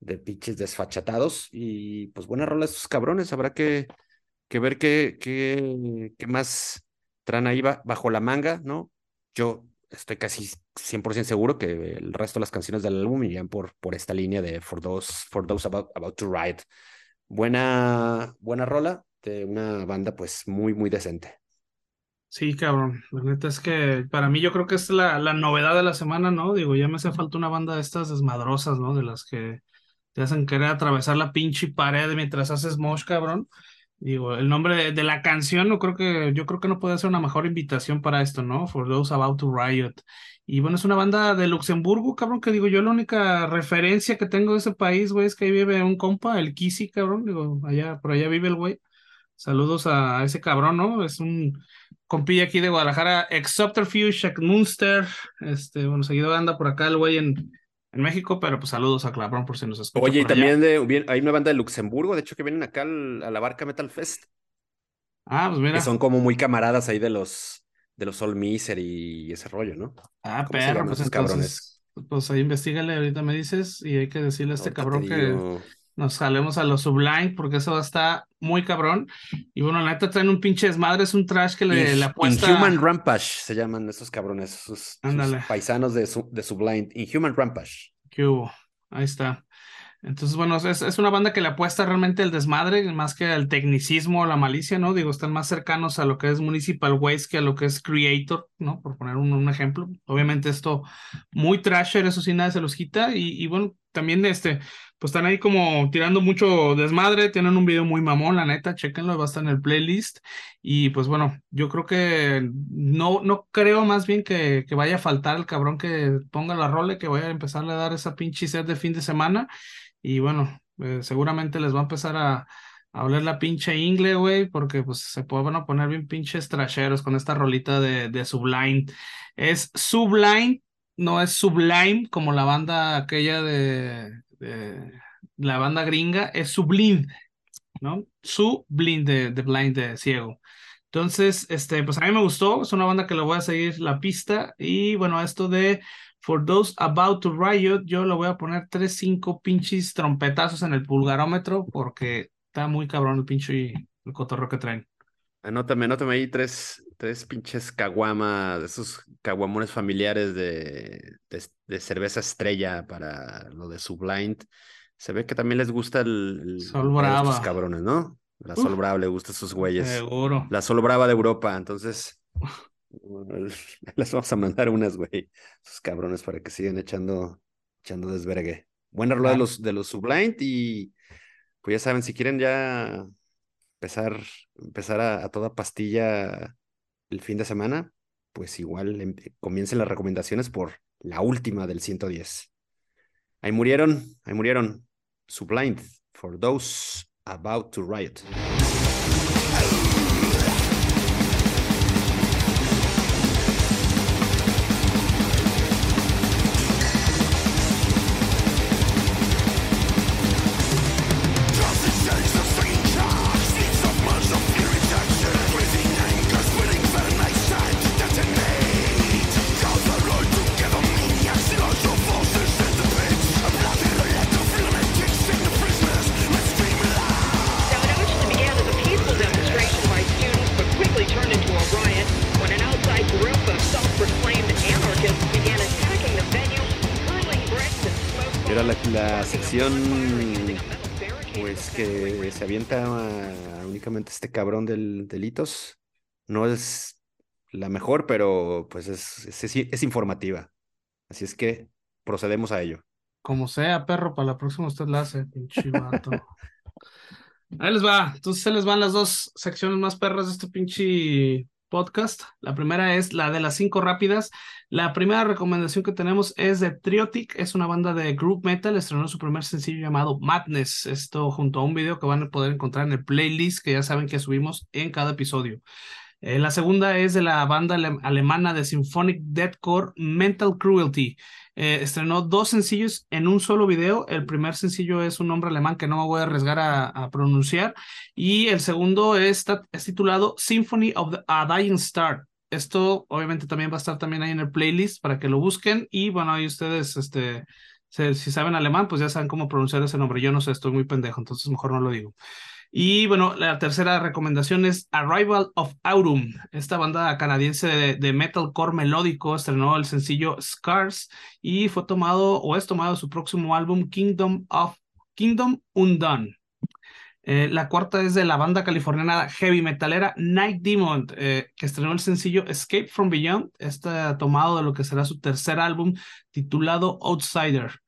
de, pinches desfachatados. Y pues buena rola estos cabrones, habrá que, que ver qué, qué, qué más traen ahí bajo la manga, ¿no? Yo estoy casi 100% seguro que el resto de las canciones del álbum irían por, por esta línea de For Those, for those about, about to Ride. Buena, buena rola de una banda pues muy, muy decente. Sí, cabrón. La neta es que para mí yo creo que es la, la novedad de la semana, ¿no? Digo, ya me hace falta una banda de estas desmadrosas, ¿no? De las que te hacen querer atravesar la pinche pared mientras haces mosh, cabrón. Digo, el nombre de, de, la canción, no creo que, yo creo que no puede ser una mejor invitación para esto, ¿no? For those about to riot. Y bueno, es una banda de Luxemburgo, cabrón, que digo, yo la única referencia que tengo de ese país, güey, es que ahí vive un compa, el Kisi, cabrón, digo, allá, por allá vive el güey. Saludos a ese cabrón, ¿no? Es un compilla aquí de Guadalajara, Exopterfuge, Munster, este, bueno, seguido anda por acá el güey en, en México, pero pues saludos a cabrón por si nos escucha. Oye, y también de, hay una banda de Luxemburgo, de hecho, que vienen acá al, a la barca Metal Fest. Ah, pues mira. Que son como muy camaradas ahí de los de los Soul Miser y ese rollo, ¿no? Ah, perro, pues entonces, cabrones? pues ahí investigale, ahorita me dices, y hay que decirle a este ahorita cabrón que nos salemos a lo Sublime porque eso está muy cabrón. Y bueno, la neta traen un pinche desmadre, es un trash que le, le apuesta. Inhuman Rampage se llaman esos cabrones, sus, sus paisanos de, su, de Sublime. Inhuman Rampage. ¿Qué hubo? Ahí está. Entonces, bueno, es, es, una banda que le apuesta realmente el desmadre, más que al tecnicismo o la malicia, ¿no? Digo, están más cercanos a lo que es Municipal Waste que a lo que es Creator, ¿no? Por poner un, un ejemplo. Obviamente esto muy trasher, eso sí, nada se los quita. Y, y bueno, también este, pues están ahí como tirando mucho desmadre, tienen un video muy mamón, la neta, chequenlo, va a estar en el playlist. Y pues bueno, yo creo que no, no creo más bien que, que vaya a faltar el cabrón que ponga la role, que vaya a empezarle a dar esa pinche set de fin de semana. Y bueno, eh, seguramente les va a empezar a, a oler la pinche ingle, güey, porque pues se pueden poner bien pinches trasheros con esta rolita de, de Sublime. Es Sublime, no es Sublime como la banda aquella de, la banda gringa es Sublime, ¿no? Sublime de, Blind de Ciego. Entonces, este, pues a mí me gustó, es una banda que le voy a seguir la pista y bueno, esto de For Those About to Riot, yo le voy a poner 3, 5 pinches trompetazos en el pulgarómetro porque está muy cabrón el pinche el cotorro que traen. Anótame, anótame ahí tres, tres pinches caguamas, esos caguamones familiares de, de, de, cerveza estrella para lo de Sublind. Se ve que también les gusta el, el Sol Brava. Estos cabrones, ¿no? La Sol Brava le gusta a esos güeyes. Seguro. La Sol Brava de Europa, entonces les vamos a mandar unas, güey, esos cabrones para que sigan echando, echando desvergue. Buena rola ah. de los de los Sublind y pues ya saben, si quieren ya empezar, empezar a, a, toda pastilla el fin de semana, pues igual em, comiencen las recomendaciones por la última del 110. Ahí murieron, ahí murieron. Sublime for those about to riot. Se avienta únicamente este cabrón del delitos no es la mejor, pero pues es, es, informativa. Así es que procedemos a ello. Como sea, perro, para la próxima usted la hace, pinche. Ahí les va. Entonces les van las dos secciones más perras de este pinche podcast. La primera es la de las cinco rápidas. La primera recomendación que tenemos es de Triotic, es una banda de group metal, estrenó su primer sencillo llamado Madness, esto junto a un video que van a poder encontrar en el playlist que ya saben que subimos en cada episodio. Eh, la segunda es de la banda alemana de symphonic deathcore Mental Cruelty. Eh, estrenó dos sencillos en un solo video. El primer sencillo es un nombre alemán que no me voy a arriesgar a, pronunciar. Y el segundo es, es, titulado Symphony of the, a Dying Star. Esto obviamente también va a estar también ahí en el playlist para que lo busquen. Y bueno, ahí ustedes, este, si saben alemán, pues ya saben cómo pronunciar ese nombre. Yo no sé, estoy muy pendejo, entonces mejor no lo digo. Y bueno, la tercera recomendación es Arrival of Autumn. Esta banda canadiense de, metalcore melódico estrenó el sencillo Scars y fue tomado o es tomado su próximo álbum Kingdom of Kingdom Undone. Eh, la cuarta es de la banda californiana heavy metalera Night Demon, eh, que estrenó el sencillo Escape from Beyond. Está tomado de lo que será su tercer álbum titulado Outsider.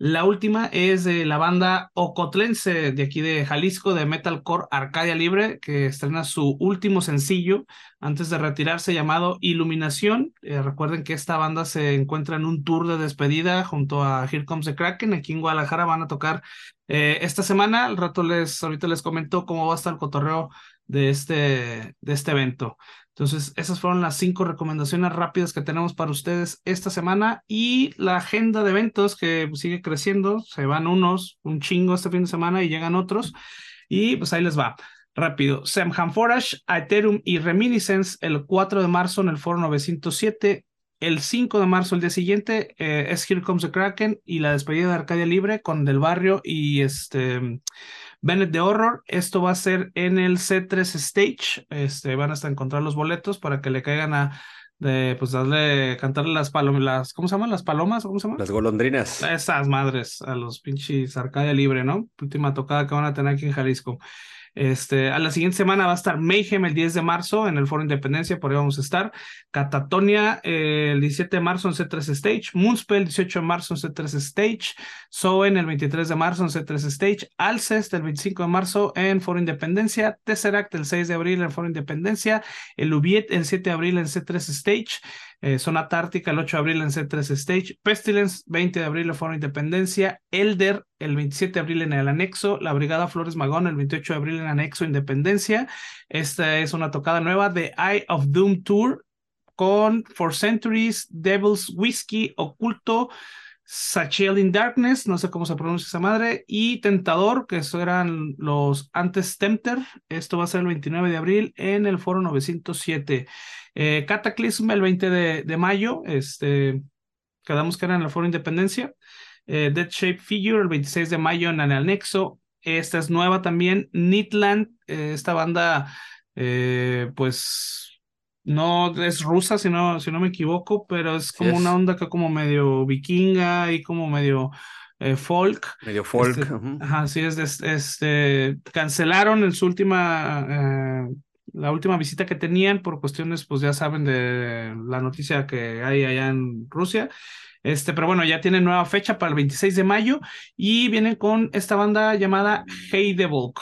La última es de la banda Ocotlense de aquí de Jalisco, de Metalcore Arcadia Libre, que estrena su último sencillo antes de retirarse llamado Iluminación. Eh, recuerden que esta banda se encuentra en un tour de despedida junto a Here Comes the Kraken. Aquí en Guadalajara van a tocar eh, esta semana. Al rato les, ahorita les comento cómo va a estar el cotorreo de este, de este evento. Entonces, esas fueron las cinco recomendaciones rápidas que tenemos para ustedes esta semana y la agenda de eventos que sigue creciendo. Se van unos, un chingo este fin de semana y llegan otros. Y pues ahí les va. Rápido. Semham Forage, Ethereum y Reminiscence el 4 de marzo en el Foro 907. El 5 de marzo, el día siguiente, eh, es Here Comes the Kraken y la despedida de Arcadia Libre con Del Barrio y este Bennett de Horror. Esto va a ser en el C3 Stage. Este, van hasta encontrar los boletos para que le caigan a de pues darle cantarle las palomas, ¿cómo se llaman? Las palomas, ¿cómo se llaman? Las golondrinas. Esas madres, a los pinches Arcadia Libre, ¿no? Última tocada que van a tener aquí en Jalisco. Este, a la siguiente semana va a estar Mayhem el 10 de marzo en el Foro Independencia, por ahí vamos a estar. Catatonia eh, el 17 de marzo en C3 Stage. Moonspell el 18 de marzo en C3 Stage. Soen el 23 de marzo en C3 Stage. Alcest el 25 de marzo en Foro Independencia. Tesseract el 6 de abril en Foro Independencia. El Ubiet el 7 de abril en C3 Stage. Eh, Zona Tártica el 8 de abril en C3 Stage, Pestilence 20 de abril en Foro Independencia, Elder el 27 de abril en el Anexo, la Brigada Flores Magón el 28 de abril en Anexo Independencia. Esta es una tocada nueva de Eye of Doom Tour con For Centuries, Devil's Whiskey, Oculto, Sachiel in Darkness, no sé cómo se pronuncia esa madre, y Tentador, que eso eran los antes Tempter. Esto va a ser el 29 de abril en el Foro 907. Eh, Cataclysm el 20 de, mayo, este, quedamos que era en el Foro Independencia. Eh, Dead Shape Figure el 26 de mayo en el anexo. Esta es nueva también. Nitland, eh, esta banda, pues no es rusa, si no, si no me equivoco, pero es como una onda que como medio vikinga y como medio folk. Medio folk. Este, ajá, sí, es, este, cancelaron en su última la última visita que tenían por cuestiones, pues ya saben de la noticia que hay allá en Rusia. Este, pero bueno, ya tienen nueva fecha para el 26 de mayo y vienen con esta banda llamada Hey Devil.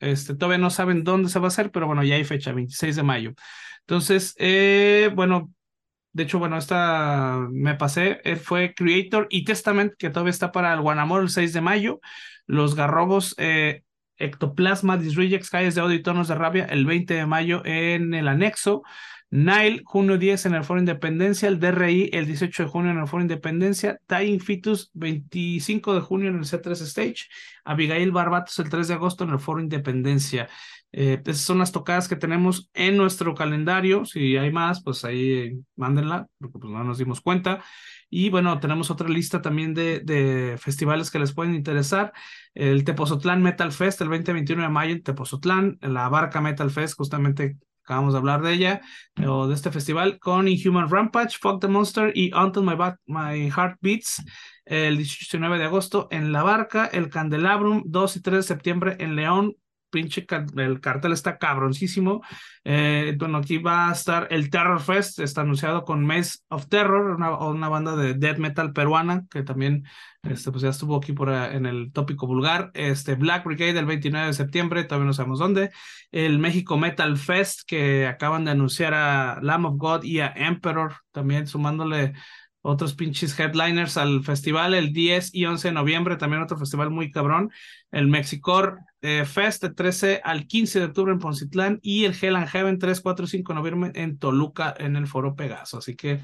Este, todavía no saben dónde se va a hacer, pero bueno, ya hay fecha, 26 de mayo. Entonces, eh, bueno, de hecho, bueno, esta me pasé, eh, fue Creator y Testament, que todavía está para el Guanamor el 6 de mayo. Los Garrobos eh, Ectoplasma, Disrejects, Calles de Odio y Tonos de Rabia el 20 de mayo en el anexo. Nile, junio 10 en el Foro Independencia, el DRI el 18 de junio en el Foro Independencia, Dying Fitus 25 de junio en el C3 Stage, Abigail Barbatos el 3 de agosto en el Foro Independencia. Eh, esas son las tocadas que tenemos en nuestro calendario. Si hay más, pues ahí mándenla, porque pues no nos dimos cuenta. Y bueno, tenemos otra lista también de, de festivales que les pueden interesar. El Tepozotlán Metal Fest el 20-21 de mayo en Tepozotlán, la Barca Metal Fest justamente acabamos de hablar de ella, o de este festival, con Inhuman Rampage, Fuck the Monster y Until My, My Heart Beats, el 19 de agosto en La Barca, el Candelabrum, 2 y 3 de septiembre en León, pinche el cartel está cabroncísimo. Eh, bueno, aquí va a estar el Terror Fest, está anunciado con Maze of Terror, una, banda de death metal peruana que también este, pues ya estuvo aquí por, eh, en el tópico vulgar. Este Black Brigade el 29 de septiembre, todavía no sabemos dónde. El México Metal Fest que acaban de anunciar a Lamb of God y a Emperor, también sumándole otros pinches headliners al festival el 10 y 11 de noviembre, también otro festival muy cabrón, el Mexicor eh, Fest de 13 al 15 de octubre en Poncitlán y el Hell and Heaven 3, 4 y 5 de noviembre en Toluca en el Foro Pegaso. Así que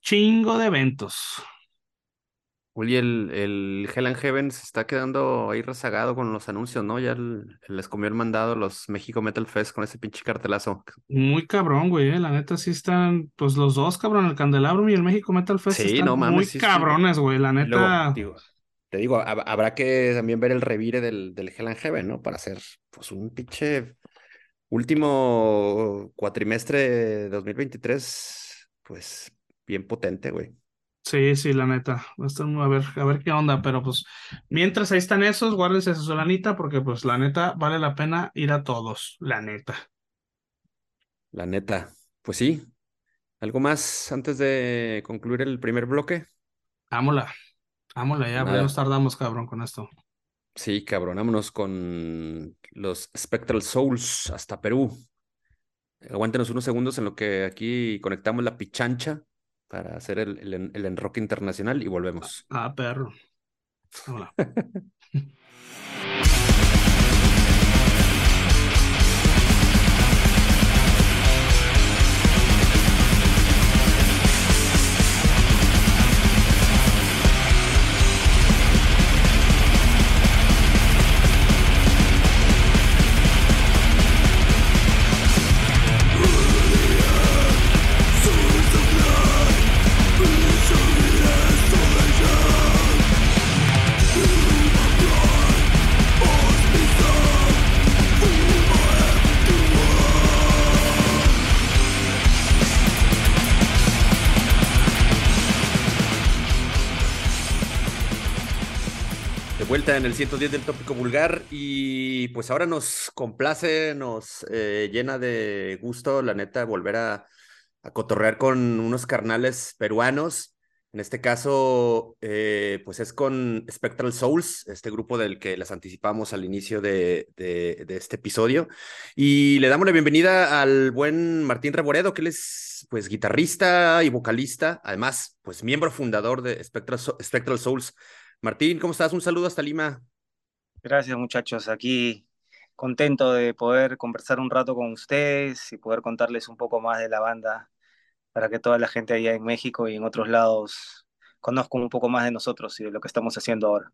chingo de eventos. Oye, el, el Hell and Heaven se está quedando ahí rezagado con los anuncios, ¿no? Ya les comió el mandado los México Metal Fest con ese pinche cartelazo. Muy cabrón, güey, eh, la neta sí están, pues los dos, cabrón, el Candelabrum y el México Metal Fest están no, muy cabrones, güey, la neta. te digo, habrá que también ver el revire del, del Hell and Heaven, ¿no? Para hacer, pues, un pinche último cuatrimestre de 2023, pues, bien potente, güey. Sí, sí, la neta. A ver, a ver qué onda, pero pues mientras ahí están esos, guárdense su solanita porque pues la neta vale la pena ir a todos, la neta. La neta. Pues sí. ¿Algo más antes de concluir el primer bloque? Ámola. Ámola, ya, no nos tardamos, cabrón, con esto. Sí, cabrón, vámonos con los Spectral Souls hasta Perú. Aguántenos unos segundos en lo que aquí conectamos la pichancha para hacer el, el, enroque internacional y volvemos. Ah, perro. Hola. vuelta en el 110 del tópico vulgar y pues ahora nos complace, nos eh, llena de gusto, la neta, volver a, cotorrear con unos carnales peruanos. En este caso, eh, pues es con Spectral Souls, este grupo del que les anticipamos al inicio de, de, este episodio. Y le damos la bienvenida al buen Martín Reboredo, que él es pues guitarrista y vocalista, además, pues miembro fundador de Spectral Souls. Martín, ¿cómo estás? Un saludo hasta Lima. Gracias muchachos, aquí contento de poder conversar un rato con ustedes y poder contarles un poco más de la banda para que toda la gente allá en México y en otros lados conozca un poco más de nosotros y de lo que estamos haciendo ahora.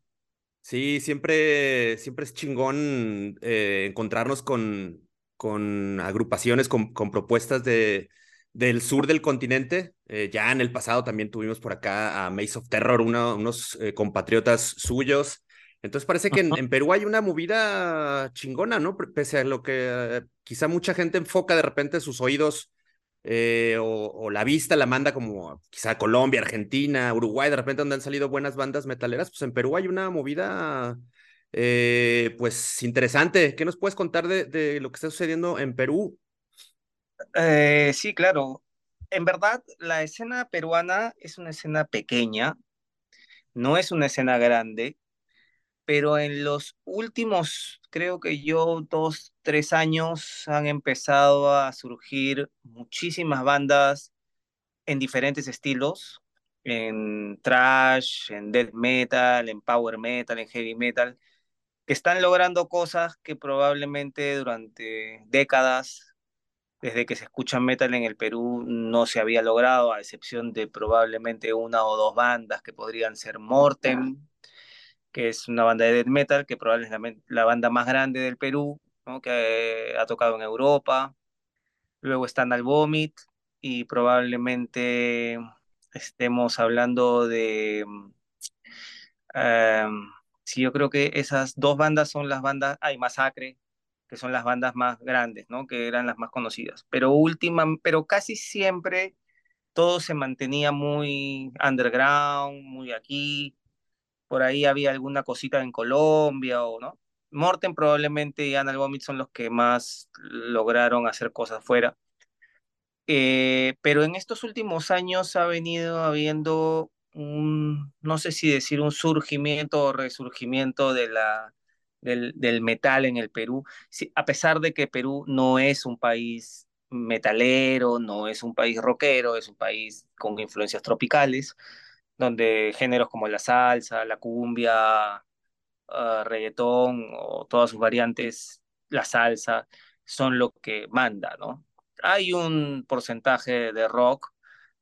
Sí, siempre, siempre es chingón eh, encontrarnos con, con agrupaciones, con, con propuestas de, del sur del continente. Eh, ya en el pasado también tuvimos por acá a Maze of Terror, unos eh, compatriotas suyos. Entonces parece que en, Perú hay una movida chingona, ¿no? Pese a lo que eh, quizá mucha gente enfoca de repente sus oídos o, la vista la manda como quizá Colombia, Argentina, Uruguay, de repente donde han salido buenas bandas metaleras, pues en Perú hay una movida pues interesante. ¿Qué nos puedes contar de, de lo que está sucediendo en Perú? Eh, sí, claro. En verdad, la escena peruana es una escena pequeña, no es una escena grande, pero en los últimos, creo que yo, dos, tres años, han empezado a surgir muchísimas bandas en diferentes estilos, en trash, en death metal, en power metal, en heavy metal, que están logrando cosas que probablemente durante décadas desde que se escucha metal en el Perú no se había logrado, a excepción de probablemente una o dos bandas que podrían ser Mortem, que es una banda de death metal, que probablemente es la, banda más grande del Perú, que ha tocado en Europa. Luego están Al Vomit y probablemente estemos hablando de... Em, sí, yo creo que esas dos bandas son las bandas... Hay Masacre, que son las bandas más grandes, ¿no? Que eran las más conocidas. Pero última, pero casi siempre todo se mantenía muy underground, muy aquí. Por ahí había alguna cosita en Colombia o no. Morten probablemente y Anal Vomit son los que más lograron hacer cosas fuera. Eh, pero en estos últimos años ha venido habiendo un, no sé si decir un surgimiento o resurgimiento de la, del, del metal en el Perú, sí, a pesar de que Perú no es un país metalero, no es un país rockero, es un país con influencias tropicales, donde géneros como la salsa, la cumbia, uh, reggaetón o todas sus variantes, la salsa, son lo que manda, ¿no? Hay un porcentaje de rock,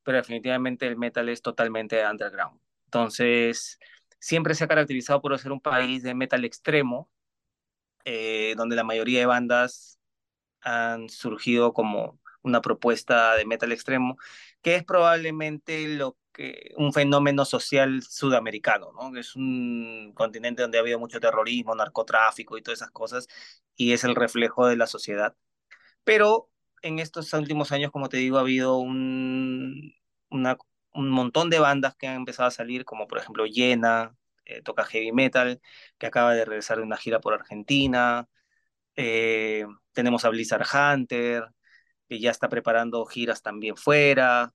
pero definitivamente el metal es totalmente underground. Entonces, siempre se ha caracterizado por ser un país de metal extremo, eh, donde la mayoría de bandas han surgido como una propuesta de metal extremo, que es probablemente lo que un fenómeno social sudamericano, ¿no? Es un continente donde ha habido mucho terrorismo, narcotráfico y todas esas cosas, y es el reflejo de la sociedad. Pero en estos últimos años, como te digo, ha habido un, una, un montón de bandas que han empezado a salir, como por ejemplo Yena, eh, toca heavy metal, que acaba de regresar de una gira por Argentina. Eh, tenemos a Blizzard Hunter, que ya está preparando giras también fuera.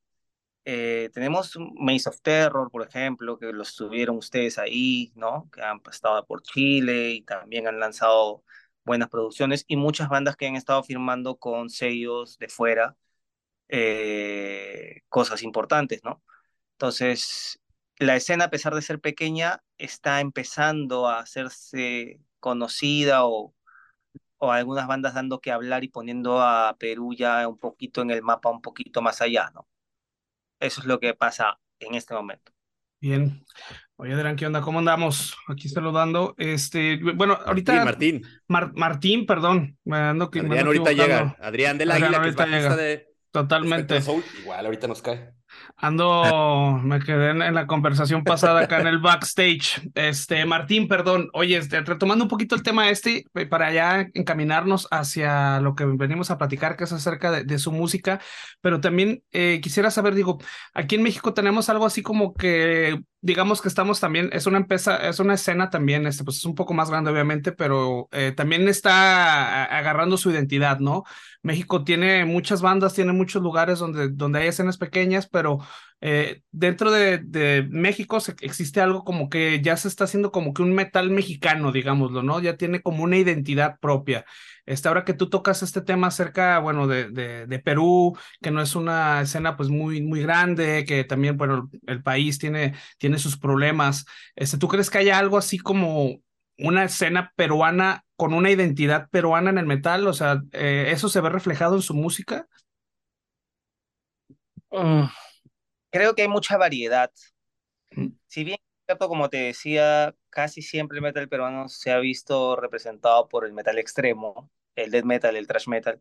Eh, tenemos Maze of Terror, por ejemplo, que los tuvieron ustedes ahí, ¿no? Que han estado por Chile y también han lanzado buenas producciones y muchas bandas que han estado firmando con sellos de fuera eh, cosas importantes, ¿no? Entonces, la escena, a pesar de ser pequeña, está empezando a hacerse conocida o, o algunas bandas dando que hablar y poniendo a Perú ya un poquito en el mapa, un poquito más allá, ¿no? Eso es lo que pasa en este momento. Bien. Oye, Adrián, ¿qué onda? ¿Cómo andamos? Aquí saludando. Este, bueno, ahorita. Martín. Mar Martín, perdón. Me ando, Adrián me ando ahorita llega. Adrián del Águila, que es llega. de. Totalmente. igual, ahorita nos cae. Ando, me quedé en, la conversación pasada acá en el backstage. Este, Martín, perdón. Oye, este, retomando un poquito el tema este, eh, para ya encaminarnos hacia lo que venimos a platicar, que es acerca de, su música, pero también eh, quisiera saber, digo, aquí en México tenemos algo así como que, digamos que estamos también, es una empresa, es una escena también, este, pues es un poco más grande, obviamente, pero eh, también está agarrando su identidad, ¿no? México tiene muchas bandas, tiene muchos lugares donde, donde hay escenas pequeñas, pero eh, dentro de, de, México existe algo como que ya se está haciendo como que un metal mexicano, digámoslo, ¿no? Ya tiene como una identidad propia. Este, ahora que tú tocas este tema acerca, bueno, de, de, de, Perú, que no es una escena pues muy, muy grande, que también, bueno, el país tiene, tiene sus problemas. Este, ¿Tú crees que haya algo así como una escena peruana con una identidad peruana en el metal? O sea, eh, ¿eso se ve reflejado en su música? Mm, creo que hay mucha variedad. Mm. Si bien, como te decía, casi siempre el metal peruano se ha visto representado por el metal extremo, el death metal, el thrash metal.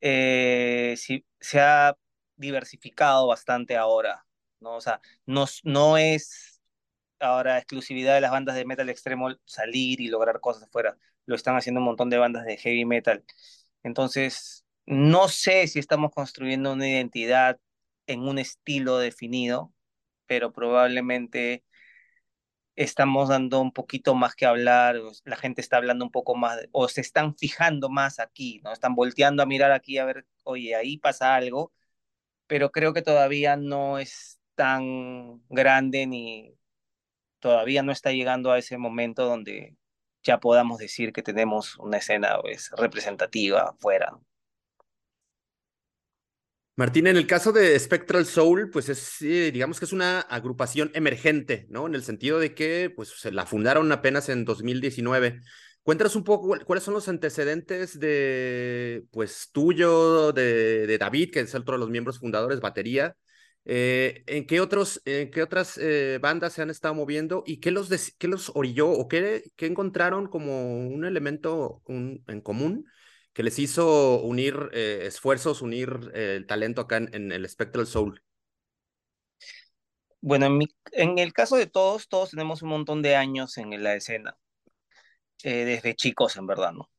Eh, sí, se ha diversificado bastante ahora, ¿no? O sea, no, no es ahora exclusividad de las bandas de metal extremo salir y lograr cosas afuera. Lo están haciendo un montón de bandas de heavy metal. Entonces, no sé si estamos construyendo una identidad en un estilo definido, pero probablemente estamos dando un poquito más que hablar, la gente está hablando un poco más, o se están fijando más aquí, ¿no? Están volteando a mirar aquí a ver, oye, ahí pasa algo, pero creo que todavía no es tan grande ni todavía no está llegando a ese momento donde ya podamos decir que tenemos una escena pues, representativa afuera. Martín, en el caso de Spectral Soul, pues es, digamos que es una agrupación emergente, ¿no? En el sentido de que, pues, se la fundaron apenas en 2019. Cuéntanos un poco cuáles son los antecedentes de, pues, tuyo, de, de David, que es otro de los miembros fundadores, batería. Eh, ¿En qué, otros, en qué otras eh, bandas se han estado moviendo y qué los, qué los orilló o qué, qué encontraron como un elemento en común que les hizo unir eh, esfuerzos, unir eh, el talento acá en, el Spectral Soul? Bueno, en, en, el caso de todos, todos tenemos un montón de años en la escena, eh, desde chicos en verdad, ¿no?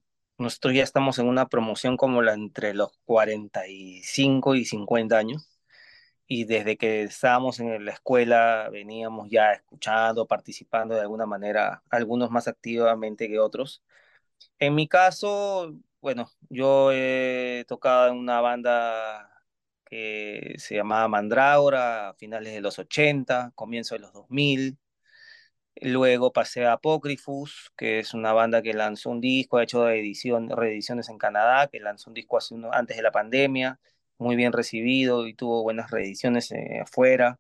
nosotros ya estamos en una promoción como la entre los 45 y 50 años. Y desde que estábamos en la escuela veníamos ya escuchando, participando de alguna manera, algunos más activamente que otros. En mi caso, bueno, yo he tocado en una banda que se llamaba Mandrágora a finales de los 80, comienzo de los 2000. Luego pasé a Apocryphus, que es una banda que lanzó un disco, ha hecho edición, reediciones en Canadá, que lanzó un disco hace uno, antes de la pandemia, muy bien recibido y tuvo buenas reediciones eh, afuera.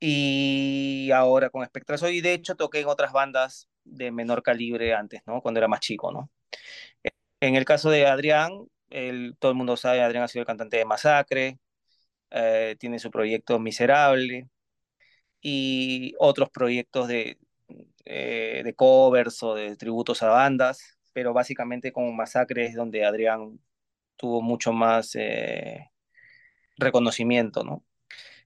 Y ahora con Spectra Soy, de hecho toqué en otras bandas de menor calibre antes, ¿no? Cuando era más chico, ¿no? En el caso de Adrián, todo el mundo sabe, Adrián ha sido el cantante de Masacre, eh, tiene su proyecto Miserable y otros proyectos de, eh, de covers o de tributos a bandas, pero básicamente con Masacre es donde Adrián tuvo mucho más eh, reconocimiento, ¿no?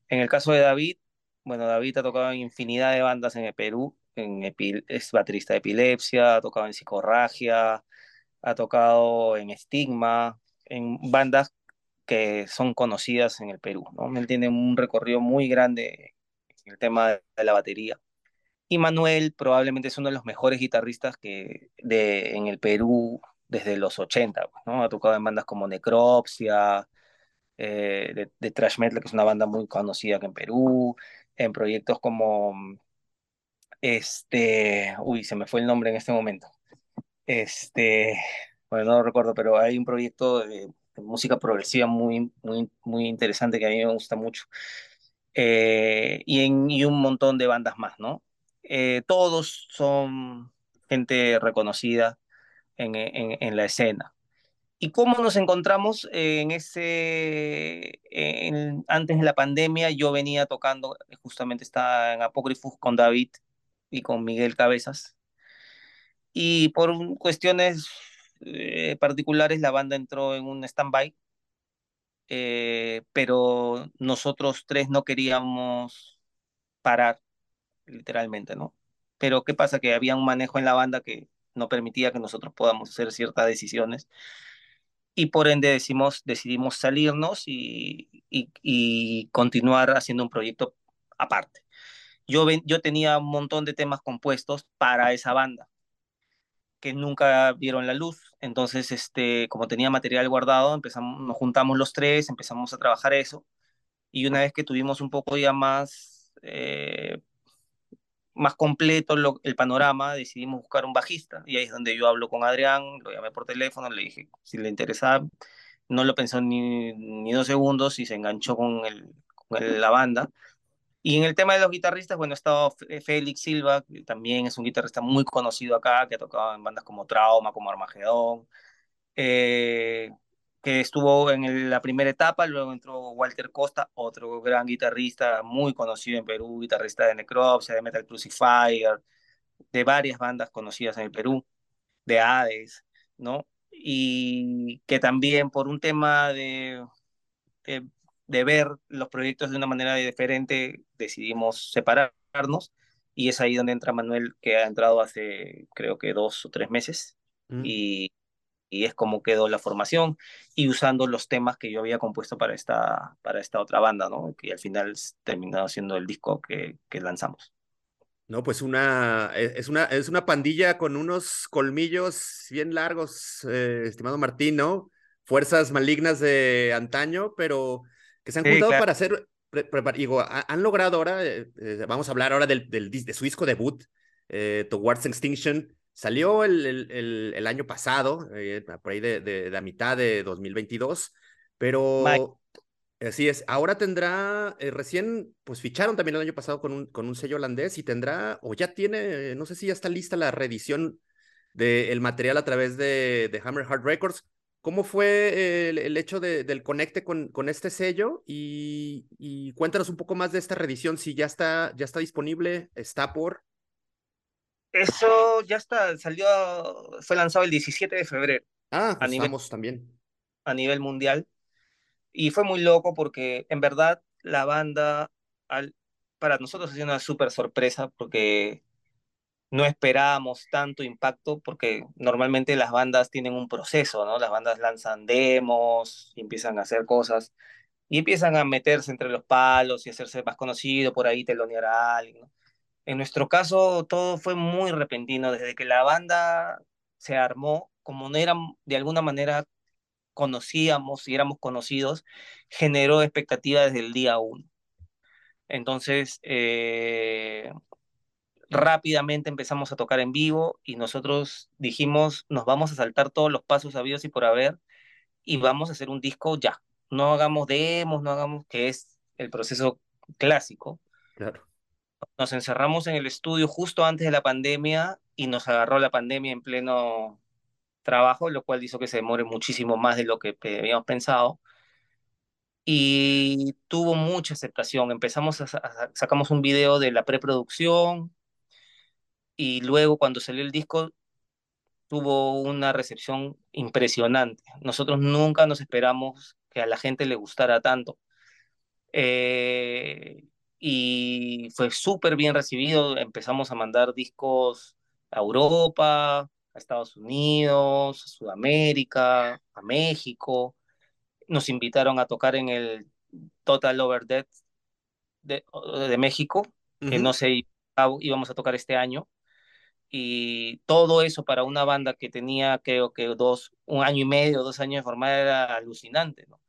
En el caso de David, bueno, David ha tocado en infinidad de bandas en el Perú, es baterista de epilepsia, ha tocado en psicorragia, ha tocado en Estigma, en bandas que son conocidas en el Perú, ¿no? Él tiene un recorrido muy grande en el tema de la batería. Y Manuel probablemente es uno de los mejores guitarristas que de, en el Perú desde los 80, ¿no? Ha tocado en bandas como Necropsia, eh, de, de, Trash Metal, que es una banda muy conocida aquí en Perú, en proyectos como, este, uy, se me fue el nombre en este momento, este, bueno, no lo recuerdo, pero hay un proyecto de, de música progresiva muy, muy, muy interesante que a mí me gusta mucho. Eh, y, en, y un montón de bandas más, ¿no? Eh, todos son gente reconocida en, en, en, la escena. ¿Y cómo nos encontramos en ese, en, antes de la pandemia? Yo venía tocando, justamente estaba en Apocryphus con David y con Miguel Cabezas. Y por cuestiones eh, particulares, la banda entró en un stand-by eh, pero nosotros tres no queríamos parar, literalmente, ¿no? Pero ¿qué pasa? Que había un manejo en la banda que no permitía que nosotros podamos hacer ciertas decisiones y por ende decimos, decidimos salirnos y, y, y continuar haciendo un proyecto aparte. Yo, yo tenía un montón de temas compuestos para esa banda que nunca vieron la luz. Entonces, este, como tenía material guardado, empezamos, nos juntamos los tres, empezamos a trabajar eso. Y una vez que tuvimos un poco ya más, eh, más completo el panorama, decidimos buscar un bajista. Y ahí es donde yo hablo con Adrián, lo llamé por teléfono, le dije si le interesaba. No lo pensó ni, ni dos segundos y se enganchó con, el, con la banda. Y en el tema de los guitarristas, bueno, ha estado Félix Silva, que también es un guitarrista muy conocido acá, que ha tocado en bandas como Trauma, como Armagedón, eh, que estuvo en la primera etapa, luego entró Walter Costa, otro gran guitarrista muy conocido en Perú, guitarrista de Necropsia, de Metal Crucifier, de varias bandas conocidas en el Perú, de Hades, ¿no? Y que también por un tema de, de de ver los proyectos de una manera diferente, decidimos separarnos y es ahí donde entra Manuel, que ha entrado hace creo que dos o tres meses mm. y, y, es como quedó la formación y usando los temas que yo había compuesto para esta, para esta otra banda, ¿no? que al final terminó siendo el disco que, que lanzamos. No, pues una e, es, una, es una pandilla con unos colmillos bien largos, eh, estimado Martín, ¿no? Fuerzas malignas de antaño, pero que se han sí, juntado claro. para hacer, pre, pre, digo, han logrado ahora, eh, eh, vamos a hablar ahora del, del, de su disco debut, eh, Towards Extinction, salió el, el, el año pasado, eh, por ahí de, de, de, la mitad de 2022, pero Mike. así es, ahora tendrá, eh, recién, pues ficharon también el año pasado con un, con un sello holandés y tendrá, o ya tiene, no sé si ya está lista la reedición del material a través de, de Hammer Hard Records, ¿Cómo fue el, el hecho de, del conecte con, con este sello? Y, y, cuéntanos un poco más de esta reedición, si ya está, ya está disponible, está por. Eso ya está, salió, fue lanzado el 17 de febrero. Ah, pues a nivel, también. A nivel mundial. Y fue muy loco porque en verdad la banda, al, para nosotros ha sido una súper sorpresa porque no esperábamos tanto impacto porque normalmente las bandas tienen un proceso, ¿no? Las bandas lanzan demos y empiezan a hacer cosas y empiezan a meterse entre los palos y hacerse más conocido, por ahí telonear a alguien, ¿no? En nuestro caso todo fue muy repentino, desde que la banda se armó, como no eran de alguna manera conocíamos y éramos conocidos, generó expectativa desde el día uno. Entonces, eh, rápidamente empezamos a tocar en vivo y nosotros dijimos, nos vamos a saltar todos los pasos habidos y por haber y vamos a hacer un disco ya. No hagamos demos, no hagamos, que es el proceso clásico. Claro. Nos encerramos en el estudio justo antes de la pandemia y nos agarró la pandemia en pleno trabajo, lo cual hizo que se demore muchísimo más de lo que habíamos pensado. Y tuvo mucha aceptación. Empezamos a, a sacamos un video de la preproducción, y luego cuando salió el disco tuvo una recepción impresionante. Nosotros nunca nos esperamos que a la gente le gustara tanto. Eh, y fue súper bien recibido. Empezamos a mandar discos a Europa, a Estados Unidos, a Sudamérica, a México. Nos invitaron a tocar en el Total Over Death de, de México, uh -huh. que no sé, íbamos a tocar este año y todo eso para una banda que tenía creo que dos, un año y medio, dos años de formar era alucinante, ¿no?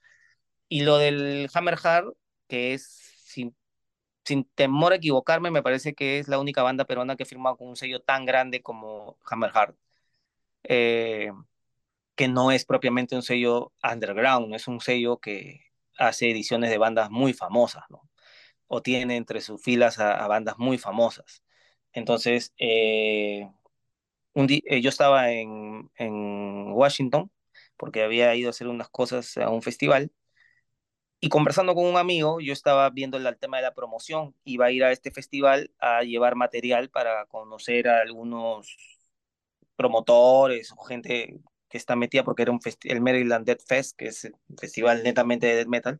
Y lo del Hammer Hard, que es sin, sin temor a equivocarme, me parece que es la única banda peruana que ha firmado con un sello tan grande como Hammer Hard, eh, que no es propiamente un sello underground, es un sello que hace ediciones de bandas muy famosas, ¿no? O tiene entre sus filas a, a bandas muy famosas. Entonces, eh, un eh, yo estaba en, Washington porque había ido a hacer unas cosas a un festival y conversando con un amigo, yo estaba viendo el, el tema de la promoción, iba a ir a este festival a llevar material para conocer a algunos promotores o gente que está metida porque era un el Maryland Dead Fest, que es un festival netamente de death metal.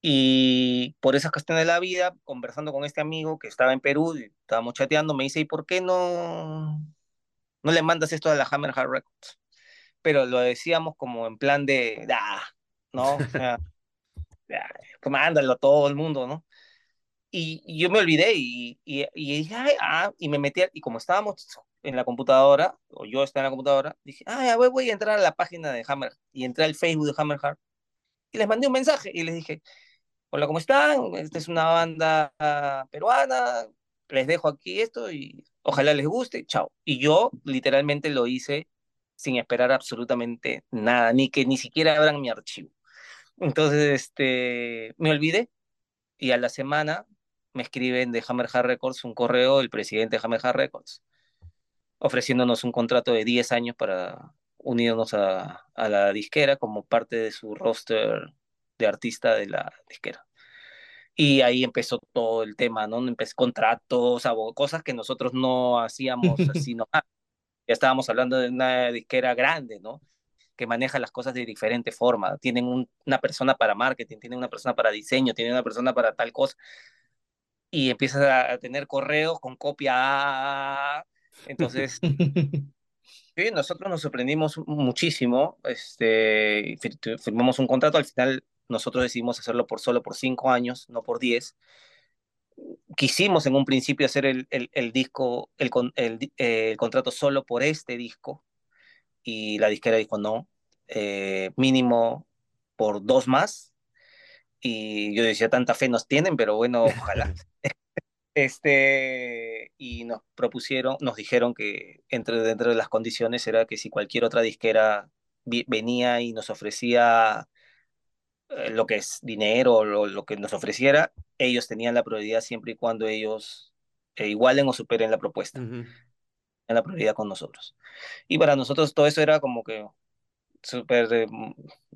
Y por esas cuestiones de la vida, conversando con este amigo que estaba en Perú, y estábamos chateando, me dice, ¿y por qué no, no le mandas esto a la Hammer Hard Records? Pero lo decíamos como en plan de, ah, ¿no? O sea, pues mándalo a todo el mundo, ¿no? Y, y yo me olvidé y, y, y dije, Ay, ah, y me metí, y como estábamos en la computadora, o yo estaba en la computadora, dije, ah, voy, voy a entrar a la página de Hammer, y entré al Facebook de Hammer Hard, y les mandé un mensaje, y les dije, hola, ¿cómo están? Esta es una banda peruana, les dejo aquí esto y ojalá les guste, chao. Y yo literalmente lo hice sin esperar absolutamente nada, ni que ni siquiera abran mi archivo. Entonces, este, me olvidé y a la semana me escriben de Hammer Hard Records un correo del presidente de Hammer Hard Records ofreciéndonos un contrato de 10 años para unirnos a, a la disquera como parte de su roster de artista de la disquera. Y ahí empezó todo el tema, ¿no? Empezó contratos, cosas que nosotros no hacíamos así, ¿no? Ya estábamos hablando de una disquera grande, ¿no? Que maneja las cosas de diferente forma. Tienen un, una persona para marketing, tienen una persona para diseño, tienen una persona para tal cosa. Y empiezas a tener correos con copia. Entonces, sí, nosotros nos sorprendimos muchísimo. Este, firmamos un contrato, al final nosotros decidimos hacerlo por solo por cinco años, no por diez. Quisimos en un principio hacer el, el, el disco, el, el, el, contrato solo por este disco, y la disquera dijo no, eh, mínimo por dos más. Y yo decía, tanta fe nos tienen, pero bueno, ojalá. este, y nos propusieron, nos dijeron que entre, dentro de las condiciones era que si cualquier otra disquera venía y nos ofrecía lo que es dinero lo, lo, que nos ofreciera, ellos tenían la prioridad siempre y cuando ellos eh, igualen o superen la propuesta. Uh -huh. En la prioridad con nosotros. Y para nosotros todo eso era como que súper eh,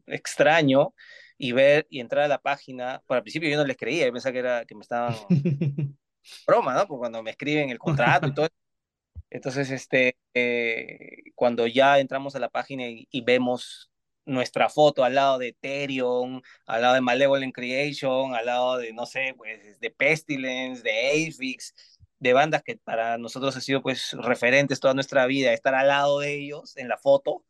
extraño y ver y entrar a la página. Para el principio yo no les creía, yo pensaba que, era, que me estaban broma, ¿no? Porque cuando me escriben el contrato y todo. Entonces, este, eh, cuando ya entramos a la página y, y vemos nuestra foto al lado de Ethereum, al lado de Malevolent Creation, al lado de, no sé, pues, de Pestilence, de Aphix, de bandas que para nosotros ha sido pues referentes toda nuestra vida, estar al lado de ellos en la foto,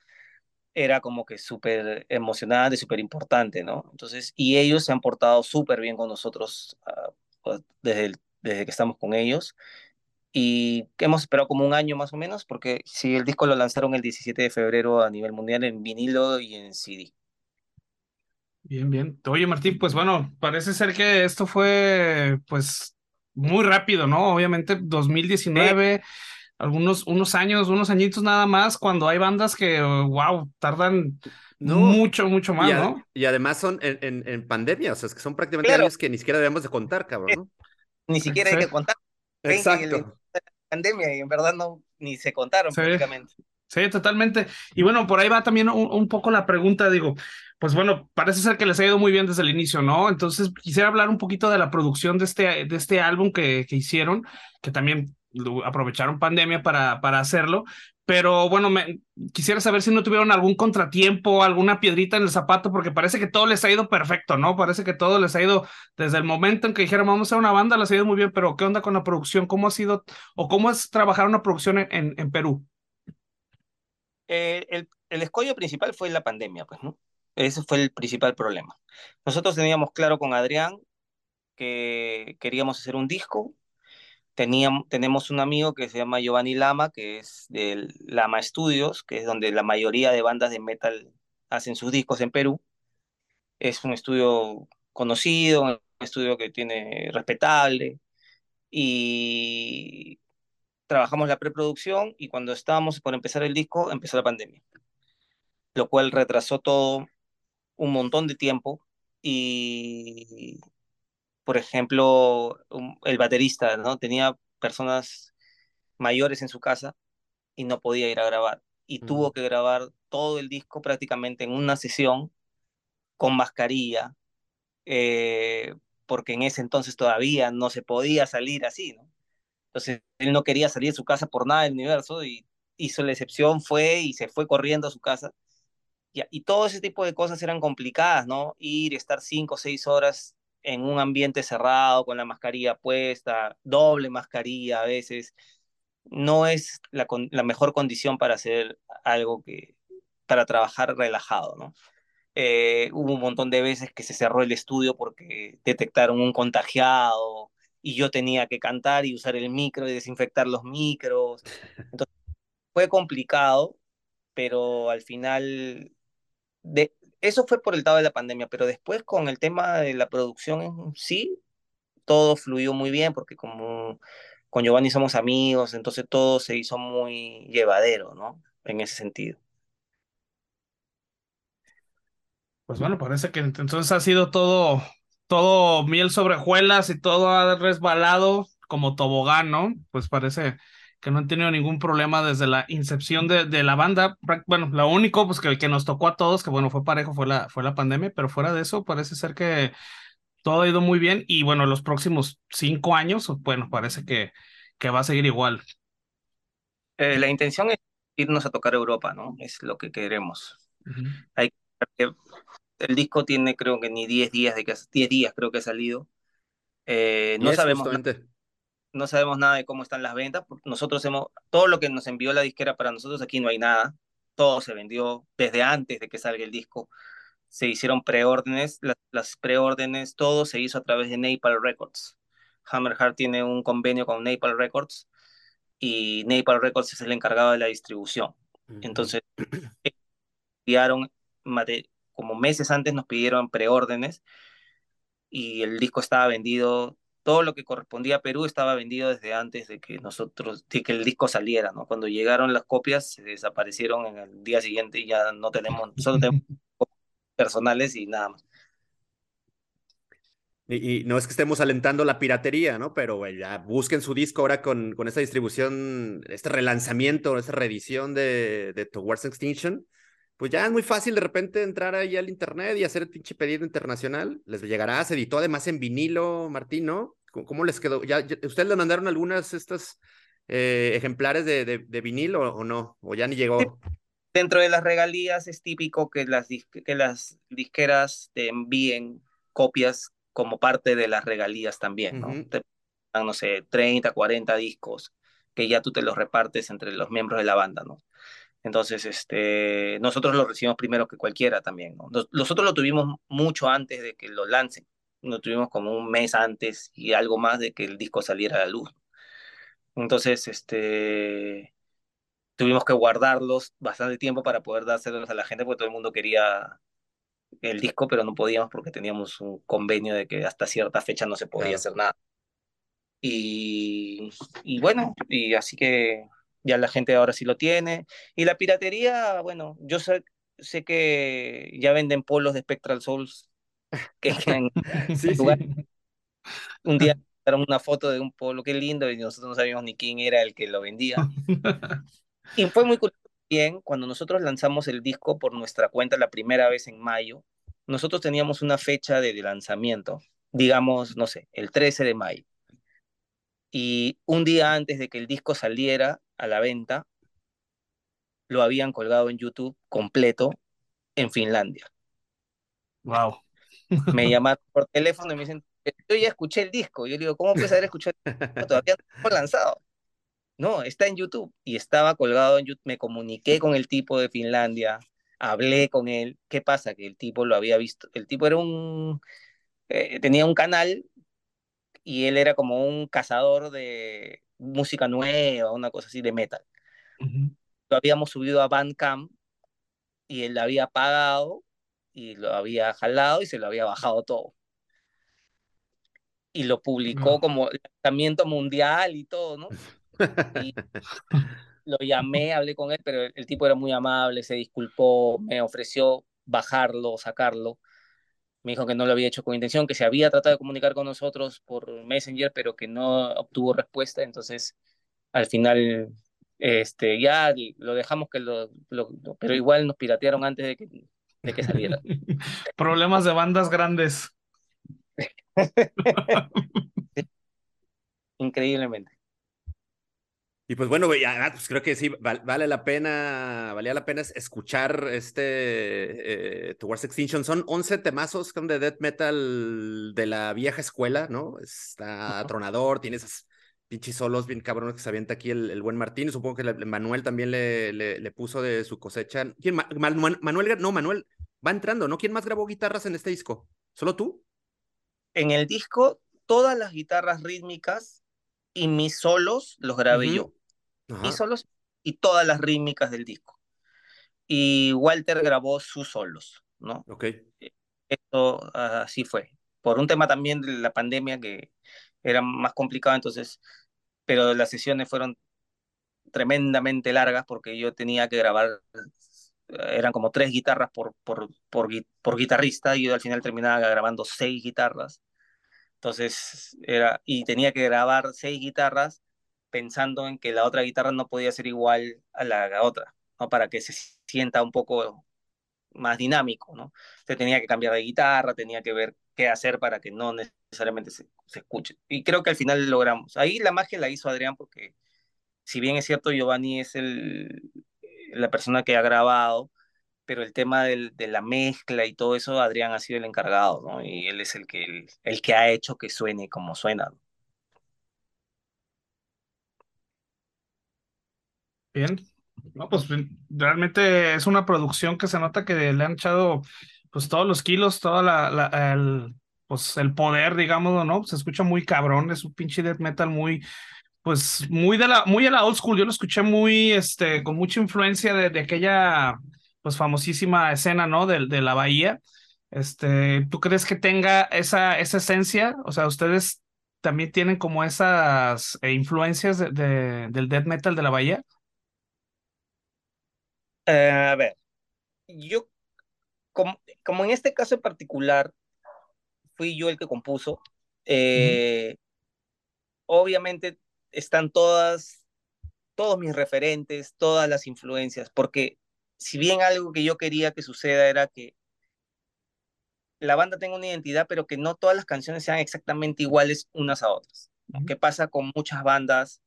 era como que súper emocionante, súper importante, ¿no? Entonces, y ellos se han portado súper bien con nosotros uh, desde, desde que estamos con ellos. Y hemos esperado como un año más o menos, porque sí, el disco lo lanzaron el 17 de febrero a nivel mundial en vinilo y en CD. Bien, bien. Oye, Martín, pues bueno, parece ser que esto fue pues muy rápido, ¿no? Obviamente 2019, sí. algunos unos años, unos añitos nada más, cuando hay bandas que, wow, tardan no. mucho, mucho más, y ¿no? Y además son en, en, en, pandemia, o sea, es que son prácticamente claro. años que ni siquiera debemos de contar, cabrón, ¿no? Ni siquiera sí. hay que contar. Exacto. Pandemia y en verdad no, ni se contaron sí. prácticamente. Sí, totalmente. Y bueno, por ahí va también un, un, poco la pregunta, digo, pues bueno, parece ser que les ha ido muy bien desde el inicio, ¿no? Entonces quisiera hablar un poquito de la producción de este, de este álbum que, que hicieron, que también aprovecharon pandemia para, para hacerlo, pero bueno, me, quisiera saber si no tuvieron algún contratiempo, alguna piedrita en el zapato, porque parece que todo les ha ido perfecto, ¿no? Parece que todo les ha ido desde el momento en que dijeron vamos a una banda, les ha ido muy bien, pero ¿qué onda con la producción? ¿Cómo ha sido o cómo es trabajar una producción en, en, en Perú? Eh, el, el escollo principal fue la pandemia, pues, ¿no? Ese fue el principal problema. Nosotros teníamos claro con Adrián que queríamos hacer un disco. Teníamos, tenemos un amigo que se llama Giovanni Lama, que es de Lama Studios, que es donde la mayoría de bandas de metal hacen sus discos en Perú. Es un estudio conocido, un estudio que tiene respetable. Y trabajamos la preproducción y cuando estábamos por empezar el disco empezó la pandemia, lo cual retrasó todo un montón de tiempo y, por ejemplo, un, el baterista, ¿no? Tenía personas mayores en su casa y no podía ir a grabar y tuvo que grabar todo el disco prácticamente en una sesión con mascarilla, eh, porque en ese entonces todavía no se podía salir así, ¿no? Entonces él no quería salir de su casa por nada del universo y hizo la excepción, fue y se fue corriendo a su casa. Y, y todo ese tipo de cosas eran complicadas, ¿no? Ir, estar cinco o seis horas en un ambiente cerrado, con la mascarilla puesta, doble mascarilla a veces, no es la, la mejor condición para hacer algo que, para trabajar relajado, ¿no? Eh, hubo un montón de veces que se cerró el estudio porque detectaron un contagiado, y yo tenía que cantar y usar el micro y desinfectar los micros. Entonces, fue complicado, pero al final, de, eso fue por el lado de la pandemia, pero después con el tema de la producción en sí, todo fluyó muy bien, porque como con Giovanni somos amigos, entonces todo se hizo muy llevadero, ¿no? En ese sentido. Pues bueno, parece que entonces ha sido todo todo miel sobre hojuelas y todo ha resbalado como tobogán, ¿no? Pues parece que no han tenido ningún problema desde la incepción de, de la banda. Bueno, lo único pues que, que, nos tocó a todos, que bueno, fue parejo, fue la, fue la pandemia, pero fuera de eso parece ser que todo ha ido muy bien y bueno, los próximos cinco años, bueno, parece que, que va a seguir igual. Eh, la intención es irnos a tocar Europa, ¿no? Es lo que queremos. Uh -huh. Hay que el disco tiene creo que ni 10 días de que 10 días creo que ha salido. Eh, no sabemos nada, no sabemos nada de cómo están las ventas. Nosotros hemos todo lo que nos envió la disquera para nosotros aquí no hay nada. Todo se vendió desde antes de que salga el disco. Se hicieron preórdenes, las, las preórdenes, todo se hizo a través de Napalm Records. Hammerheart tiene un convenio con Napalm Records y Napalm Records es el encargado de la distribución. Entonces, enviaron como meses antes nos pidieron preórdenes y el disco estaba vendido, todo lo que correspondía a Perú estaba vendido desde antes de que nosotros, de que el disco saliera, ¿no? Cuando llegaron las copias se desaparecieron en el día siguiente y ya no tenemos, solo tenemos personales y nada más. Y, y, no es que estemos alentando la piratería, ¿no? Pero güey, ya busquen su disco ahora con, con esta distribución, este relanzamiento, esta reedición de, de Towards Extinction pues ya es muy fácil de repente entrar ahí al internet y hacer el pinche pedido internacional. Les llegará, se editó además en vinilo, Martín, ¿no? ¿Cómo les quedó? ¿Ya, ya ustedes le mandaron algunas estas eh, ejemplares de, de, de vinilo o, o, no? ¿O ya ni llegó? Dentro de las regalías es típico que las, que las disqueras te envíen copias como parte de las regalías también, ¿no? Uh -huh. te, no sé, 30, 40 discos que ya tú te los repartes entre los miembros de la banda, ¿no? Entonces, este, nosotros lo recibimos primero que cualquiera también, ¿no? Nosotros lo tuvimos mucho antes de que lo lancen, lo tuvimos como un mes antes y algo más de que el disco saliera a la luz. Entonces, este, tuvimos que guardarlos bastante tiempo para poder dárselos a la gente porque todo el mundo quería el disco, pero no podíamos porque teníamos un convenio de que hasta cierta fecha no se podía Claro. hacer nada. Y, y bueno, y así que ya la gente ahora sí lo tiene. Y la piratería, bueno, yo sé, sé que ya venden polos de Spectral Souls que en Sí, lugar- sí. un día una foto de un polo, qué lindo, y nosotros no sabíamos ni quién era el que lo vendía. Y fue muy curioso bien cuando nosotros lanzamos el disco por nuestra cuenta la primera vez en mayo. Nosotros teníamos una fecha de lanzamiento, digamos, no sé, el 13 de mayo. Y un día antes de que el disco saliera a la venta, lo habían colgado en YouTube completo en Finlandia. Wow. Me llamaron por teléfono y me dicen, yo ya escuché el disco. Yo le digo, ¿cómo puedes haber escuchado el disco? Todavía no lo lanzado. No, está en YouTube y estaba colgado en YouTube. Me comuniqué con el tipo de Finlandia, hablé con él. ¿Qué pasa? Que el tipo lo había visto. El tipo era un, eh, tenía un canal y él era como un cazador de música nueva, una cosa así de metal. Lo habíamos subido a Bandcamp y él lo había pagado y lo había jalado y se lo había bajado todo. Y lo publicó Wow. como lanzamiento mundial y todo, ¿no? Y lo llamé, hablé con él, pero el, el tipo era muy amable, se disculpó, me ofreció bajarlo, sacarlo. Me dijo que no lo había hecho con intención, que se había tratado de comunicar con nosotros por Messenger, pero que no obtuvo respuesta. Entonces, al final, este, ya lo dejamos que lo, pero igual nos piratearon antes de que, de que saliera. Problemas de bandas grandes. Increíblemente. Y pues bueno, güey, pues creo que sí, val- vale la pena, valía la pena es- escuchar este eh, Towards Extinction. Son 11 temazos de death metal de la vieja escuela, ¿no? Está Ajá. tronador, tiene esas pinches solos bien cabrones que se avienta aquí el, el buen Martín. Supongo que le- Manuel también le, le, le puso de su cosecha. ¿Quién? Ma- Ma- Ma- Manuel, no, Manuel va entrando, ¿no? ¿Quién más grabó guitarras en este disco? ¿Solo tú? En el disco, todas las guitarras rítmicas y mis solos los grabé yo. Ajá. Mis solos y todas las rítmicas del disco. Y Walter grabó sus solos, ¿no? Ok. Esto ah, así fue. Por un tema también de la pandemia que era más complicado, entonces, pero las sesiones fueron tremendamente largas porque yo tenía que grabar, eh, eran como tres guitarras por, por, por guitarrista y yo al final terminaba grabando seis guitarras. Entonces, era, y tenía que grabar seis guitarras pensando en que la otra guitarra no podía ser igual a la, otra, ¿no? Para que se sienta un poco más dinámico, ¿no? Entonces tenía que cambiar de guitarra, tenía que ver qué hacer para que no necesariamente se, se escuche. Y creo que al final logramos. Ahí la magia la hizo Adrián porque, si bien es cierto, Giovanni es el, la persona que ha grabado, pero el tema del, de la mezcla y todo eso, Adrián ha sido el encargado, ¿no? Y él es el que, el, el que ha hecho que suene como suena. ¿no? Bien. No, pues realmente es una producción que se nota que le han echado pues todos los kilos, toda la, el, pues el poder, digámoslo, ¿no? Se escucha muy cabrón, es un pinche death metal muy, pues muy de la, muy a la old school. Yo lo escuché muy, este, con mucha influencia de, de aquella, pues famosísima escena, ¿no? De, de la bahía. Este, ¿tú crees que tenga esa, esa esencia? O sea, ustedes también tienen como esas eh, influencias de, de- del death metal de la bahía. Eh, a ver, yo, como, como en este caso en particular, fui yo el que compuso, eh, obviamente están todas, todos mis referentes, todas las influencias, porque si bien algo que yo quería que suceda era que la banda tenga una identidad, pero que no todas las canciones sean exactamente iguales unas a otras. Ujú. ¿Qué pasa con muchas bandas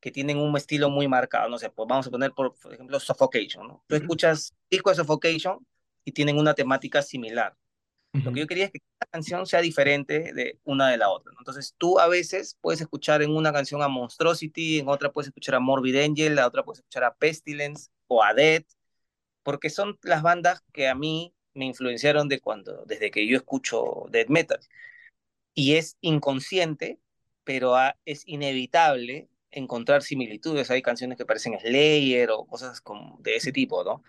que tienen un estilo muy marcado? No sé, pues vamos a poner por, por ejemplo Suffocation, ¿no? Tú Ujú. escuchas disco de Suffocation y tienen una temática similar. Lo que yo quería es que cada canción sea diferente de una de la otra. ¿no? Entonces tú a veces puedes escuchar en una canción a Monstrosity, en otra puedes escuchar a Morbid Angel, la otra puedes escuchar a Pestilence o a Dead, porque son las bandas que a mí me influenciaron de cuando, desde que yo escucho death metal. Y es inconsciente, pero es inevitable encontrar similitudes. Hay canciones que parecen Slayer o cosas como de ese tipo, ¿no?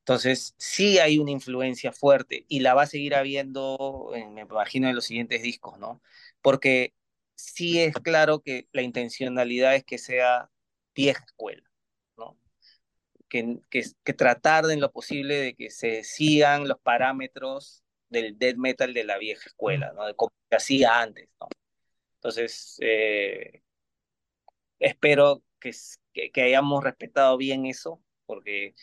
Entonces, sí hay una influencia fuerte y la va a seguir habiendo, me imagino, en los siguientes discos, ¿no? Porque sí es claro que la intencionalidad es que sea vieja escuela, ¿no? Que, que, que tratar en lo posible de que se sigan los parámetros del death metal de la vieja escuela, ¿no? De como se hacía antes, ¿no? Entonces, eh, espero que, que, hayamos respetado bien eso, porque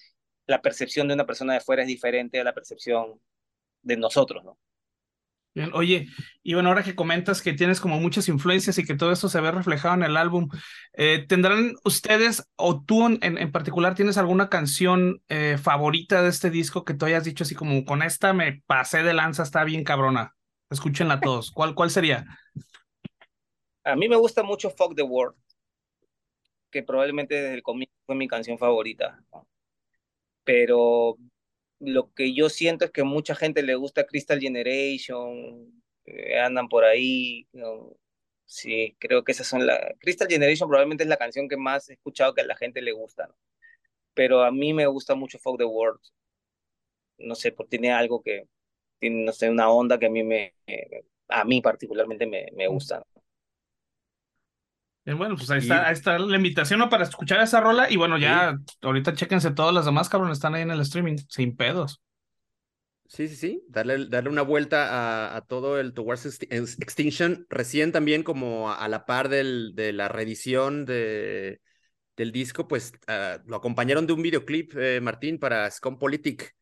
la percepción de una persona de fuera es diferente a la percepción de nosotros, ¿no? Bien, oye, y bueno, ahora que comentas que tienes como muchas influencias y que todo esto se ve reflejado en el álbum, eh, ¿tendrán ustedes o tú en, en particular tienes alguna canción eh, favorita de este disco que tú hayas dicho así como con esta me pasé de lanza, está bien cabrona? Escúchenla todos. ¿Cuál, cuál sería? A mí me gusta mucho Fuck the World, que probablemente desde el comienzo fue mi canción favorita. ¿no? pero lo que yo siento es que mucha gente le gusta Crystal Generation, eh, andan por ahí, ¿no? sí, creo que esas son las... Crystal Generation probablemente es la canción que más he escuchado que a la gente le gusta, ¿no? pero a mí me gusta mucho Fuck the World, no sé, porque tiene algo que, tiene, no sé, una onda que a mí me, a mí particularmente me, me gusta. ¿No? bueno, pues ahí está, ahí está la invitación ¿no? para escuchar esa rola. Y bueno, ya ahorita chéquense todas las demás, cabrón, están ahí en el streaming, sin pedos. Sí, sí, sí. Darle, darle una vuelta a, todo el Towards Extinction. Recién también, como a, la par del, de la reedición de, del disco, pues uh, lo acompañaron de un videoclip, eh, Martín, para Scum Politic.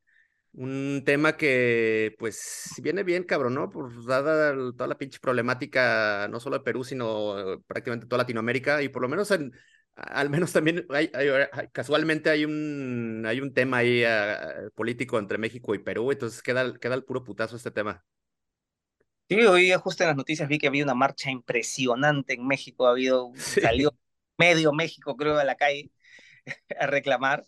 Un tema que, pues, viene bien, cabrón, ¿no? Por dada toda la pinche problemática, no solo de Perú, sino prácticamente toda Latinoamérica, y por lo menos en, al menos también hay, hay, casualmente hay un, hay un tema ahí uh, político entre México y Perú, entonces queda, queda el puro putazo este tema. Sí, hoy justo en las noticias vi que había una marcha impresionante en México, ha habido, sí. salió medio México creo a la calle a reclamar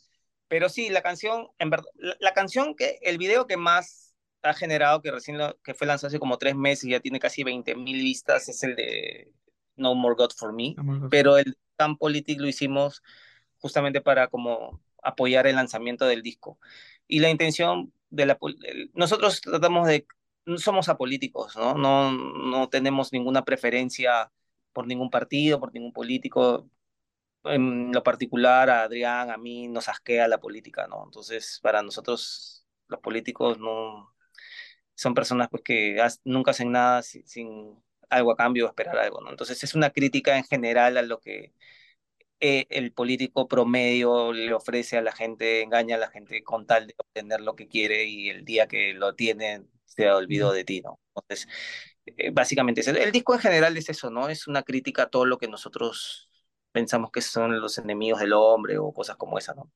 pero sí, la canción, en verdad, la, la, canción que, el video que más ha generado, que recién lo, que fue lanzado hace como tres meses y ya tiene casi 20 mil vistas, es el de No More God for Me. No God. Pero el Camp Politic lo hicimos justamente para como apoyar el lanzamiento del disco. Y la intención de la... Nosotros tratamos de... No somos apolíticos, ¿no? No, no tenemos ninguna preferencia por ningún partido, por ningún político en lo particular a Adrián, a mí nos asquea la política, ¿no? Entonces, para nosotros los políticos no son personas pues, que nunca hacen nada sin, sin algo a cambio o esperar algo, ¿no? Entonces es una crítica en general a lo que eh, el político promedio le ofrece a la gente, engaña a la gente con tal de obtener lo que quiere y el día que lo tienen se olvidó de ti, ¿no? Entonces, eh, básicamente. El disco en general es eso, ¿no? Es una crítica a todo lo que nosotros pensamos que son los enemigos del hombre o cosas como esa, ¿no?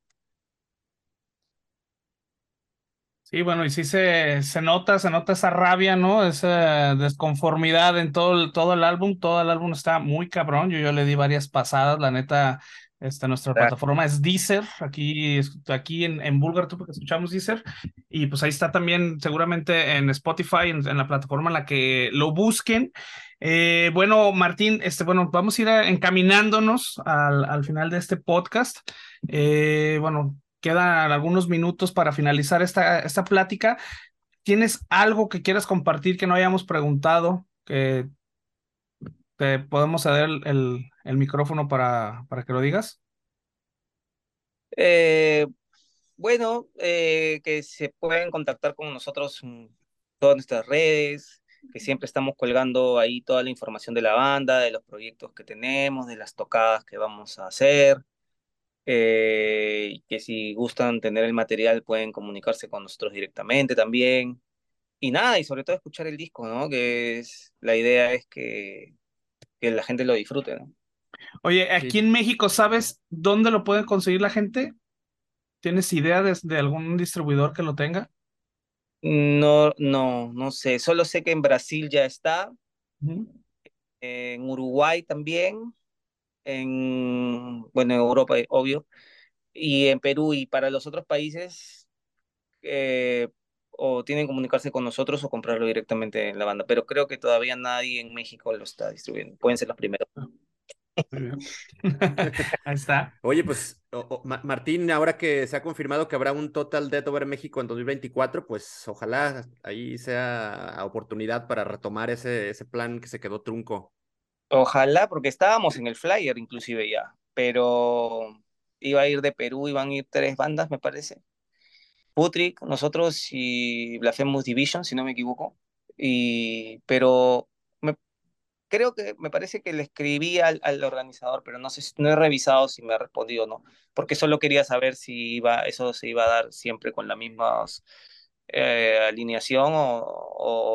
Sí, bueno, y sí se, se nota, se nota esa rabia, ¿no? Esa desconformidad en todo el, todo el álbum. Todo el álbum está muy cabrón. Yo, yo le di varias pasadas, la neta. Este, nuestra plataforma es Deezer, aquí, aquí en, en Bulgar, porque escuchamos Deezer, y pues ahí está también seguramente en Spotify, en, en la plataforma en la que lo busquen. Eh, bueno, Martín, este, bueno, vamos a ir encaminándonos al, al, final de este podcast. Eh, bueno, quedan algunos minutos para finalizar esta, plática. ¿Tienes algo que quieras compartir que no hayamos preguntado? Que te podemos ceder el, micrófono para, que lo digas. Eh, bueno, que se pueden contactar con nosotros en todas nuestras redes, que siempre estamos colgando ahí toda la información de la banda, de los proyectos que tenemos, de las tocadas que vamos a hacer. Eh, que si gustan tener el material pueden comunicarse con nosotros directamente también. Y nada, y sobre todo escuchar el disco, ¿no? Que es, la idea es que, que la gente lo disfrute, ¿no? Oye, aquí sí. en México, ¿sabes dónde lo puede conseguir la gente? ¿Tienes idea de, de algún distribuidor que lo tenga? No, no, no sé. Solo sé que en Brasil ya está, en Uruguay también, en, bueno, en Europa, eh, obvio, y en Perú. Y para los otros países, eh, o tienen que comunicarse con nosotros o comprarlo directamente en la banda. Pero creo que todavía nadie en México lo está distribuyendo. Pueden ser los primeros. Ahí está. Oye, pues o- o, Ma- Martín, ahora que se ha confirmado que habrá un Total Death Over México en 2024, pues ojalá ahí sea oportunidad para retomar ese, ese plan que se quedó trunco. Ojalá, porque estábamos en el flyer inclusive ya, pero iba a ir de Perú, iban a ir tres bandas, me parece. Putrick, nosotros y Blasphemous Division, si no me equivoco. Y, pero creo que me parece que le escribí al, al organizador, pero no sé, no he revisado si me ha respondido o no, porque solo quería saber si iba, eso se iba a dar siempre con la misma eh, alineación o,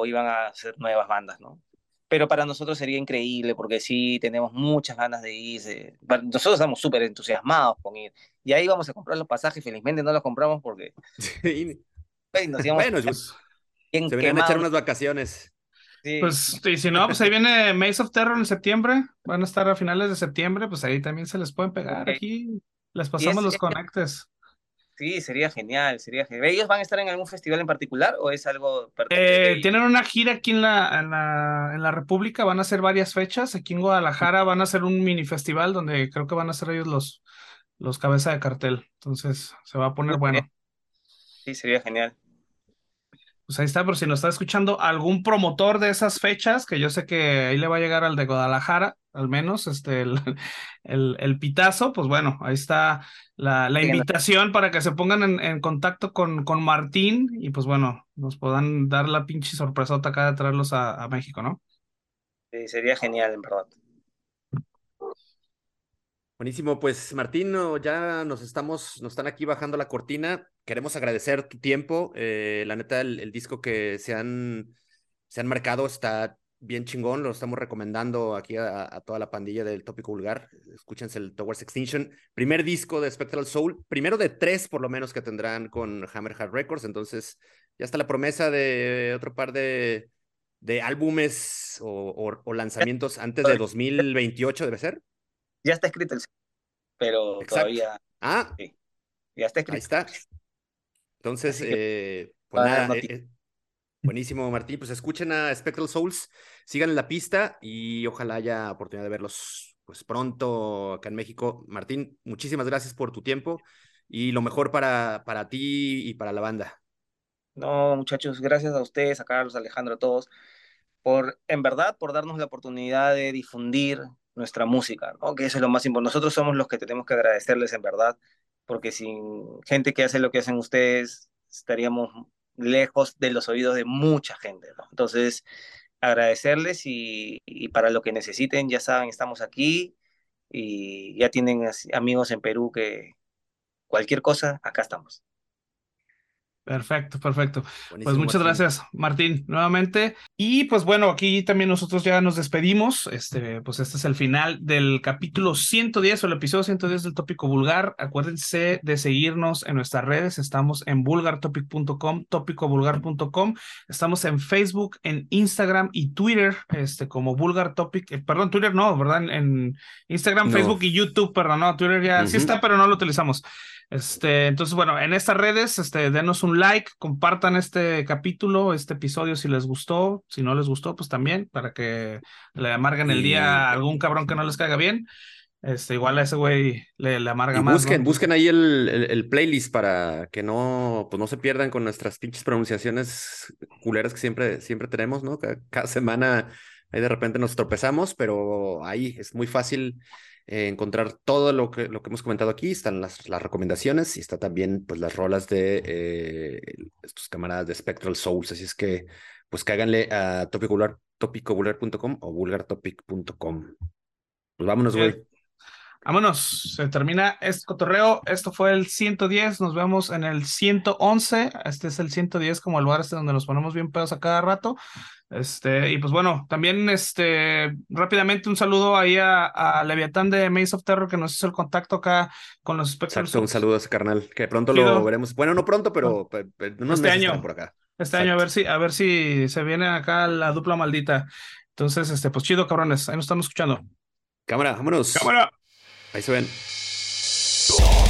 o iban a hacer nuevas bandas, ¿no? Pero para nosotros sería increíble porque sí tenemos muchas ganas de ir. Nosotros estamos súper entusiasmados con ir. Y ahí vamos a comprar los pasajes. Felizmente no los compramos porque Sí. ay, nos íbamos Bueno, Pues, bien se venían a echar unas vacaciones. Sí. pues, y si no, pues ahí viene Maze of Terror en septiembre. Van a estar a finales de septiembre, pues ahí también se les pueden pegar. Aquí les pasamos los es- conectes. Sí, sería genial, sería genial. ¿Ellos van a estar en algún festival en particular o es algo Eh, tienen una gira aquí en la, en la, en la República, van a hacer varias fechas. Aquí en Guadalajara van a hacer un mini festival donde creo que van a ser ellos los, los cabeza de cartel. Entonces se va a poner bueno. Sí, sería genial. Pues ahí está, por si nos está escuchando algún promotor de esas fechas, que yo sé que ahí le va a llegar al de Guadalajara, al menos, este, el, el, el pitazo, pues bueno, ahí está la, la invitación para que se pongan en, en contacto con, con Martín y pues bueno, nos puedan dar la pinche sorpresota acá de traerlos a, a México, ¿no? Sí, sería genial, en verdad. Buenísimo, pues Martín, ya nos estamos, nos están aquí bajando la cortina. Queremos agradecer tu tiempo. eh, la neta, el, el disco que se han, se han marcado está bien chingón. Lo estamos recomendando aquí a, a toda la pandilla del Tópico Vulgar. Escúchense el Towards Extinction. Primer disco de Spectral Soul. Primero de tres, por lo menos, que tendrán con Hammerhead Records. Entonces, ya está la promesa de otro par de, de álbumes o, o- o lanzamientos antes de 2028, ¿debe ser? Ya está escrito el pero Exacto. todavía Ah, ya está Ahí escrito. está. Entonces, eh, pues nada, eh, eh, buenísimo, Martín. Pues escuchen a Spectral Souls, sigan en la pista y ojalá haya oportunidad de verlos pues pronto acá en México. Martín, muchísimas gracias por tu tiempo y lo mejor para, para ti y para la banda. No, muchachos, gracias a ustedes, a Carlos, a Alejandro, a todos, por, en verdad, por darnos la oportunidad de difundir nuestra música, ¿no? Que eso es lo más importante. Nosotros somos los que tenemos que agradecerles, en verdad, porque sin gente que hace lo que hacen ustedes, estaríamos lejos de los oídos de mucha gente. Entonces, agradecerles y, para lo que necesiten, ya saben, estamos aquí y ya tienen amigos en Perú que cualquier cosa, acá estamos. Perfecto, perfecto. Pues muchas Martín. gracias, Martín, nuevamente. Y pues bueno, aquí también nosotros ya nos despedimos. Este, pues este es el final del capítulo 110 o el episodio 110 del Tópico Vulgar. Acuérdense de seguirnos en nuestras redes. Estamos en vulgartopic.com, tópicovulgar.com. Estamos en Facebook, en Instagram y Twitter, este, como Vulgar Topic. eh, perdón, Twitter no, ¿verdad? En, en Instagram, No. Facebook y YouTube, perdón, no, Twitter ya sí está, pero no lo utilizamos. Este, entonces, bueno, en estas redes, este, denos un like, compartan este capítulo, este episodio si les gustó, si no les gustó, pues también, para que le amarguen el día a algún cabrón que no les caiga bien. Este, igual a ese güey le, le amarga Y más. busquen, ¿no? busquen ahí el, el- el playlist para que no, pues no se pierdan con nuestras pinches pronunciaciones culeras que siempre, siempre tenemos, ¿no? Cada, cada semana ahí de repente nos tropezamos, pero ahí es muy fácil eh, encontrar todo lo que, lo que hemos comentado aquí. Están las, las recomendaciones y está también pues las rolas de eh, estos camaradas de Spectral Souls. Así es que pues cáganle a topicovular.com o vulgartopic.com. Pues vámonos, güey. Vámonos, se termina este cotorreo. Esto fue el 110, nos vemos en el 111. Este es el 110 como el lugar este donde nos ponemos bien pedos a cada rato. Este, y pues bueno, también este, rápidamente un saludo ahí a, a Leviatán de Maze of Terror que nos hizo el contacto acá con los Exacto, un saludo a ese carnal, que pronto lo veremos. Bueno, no pronto, pero, pe- pe- en unos Este meses año. por acá. este año a ver si, a ver si se viene acá la dupla maldita. Entonces, este, pues chido, cabrones, ahí nos estamos escuchando. Cámara, vámonos. Cámara. Ahí se ven.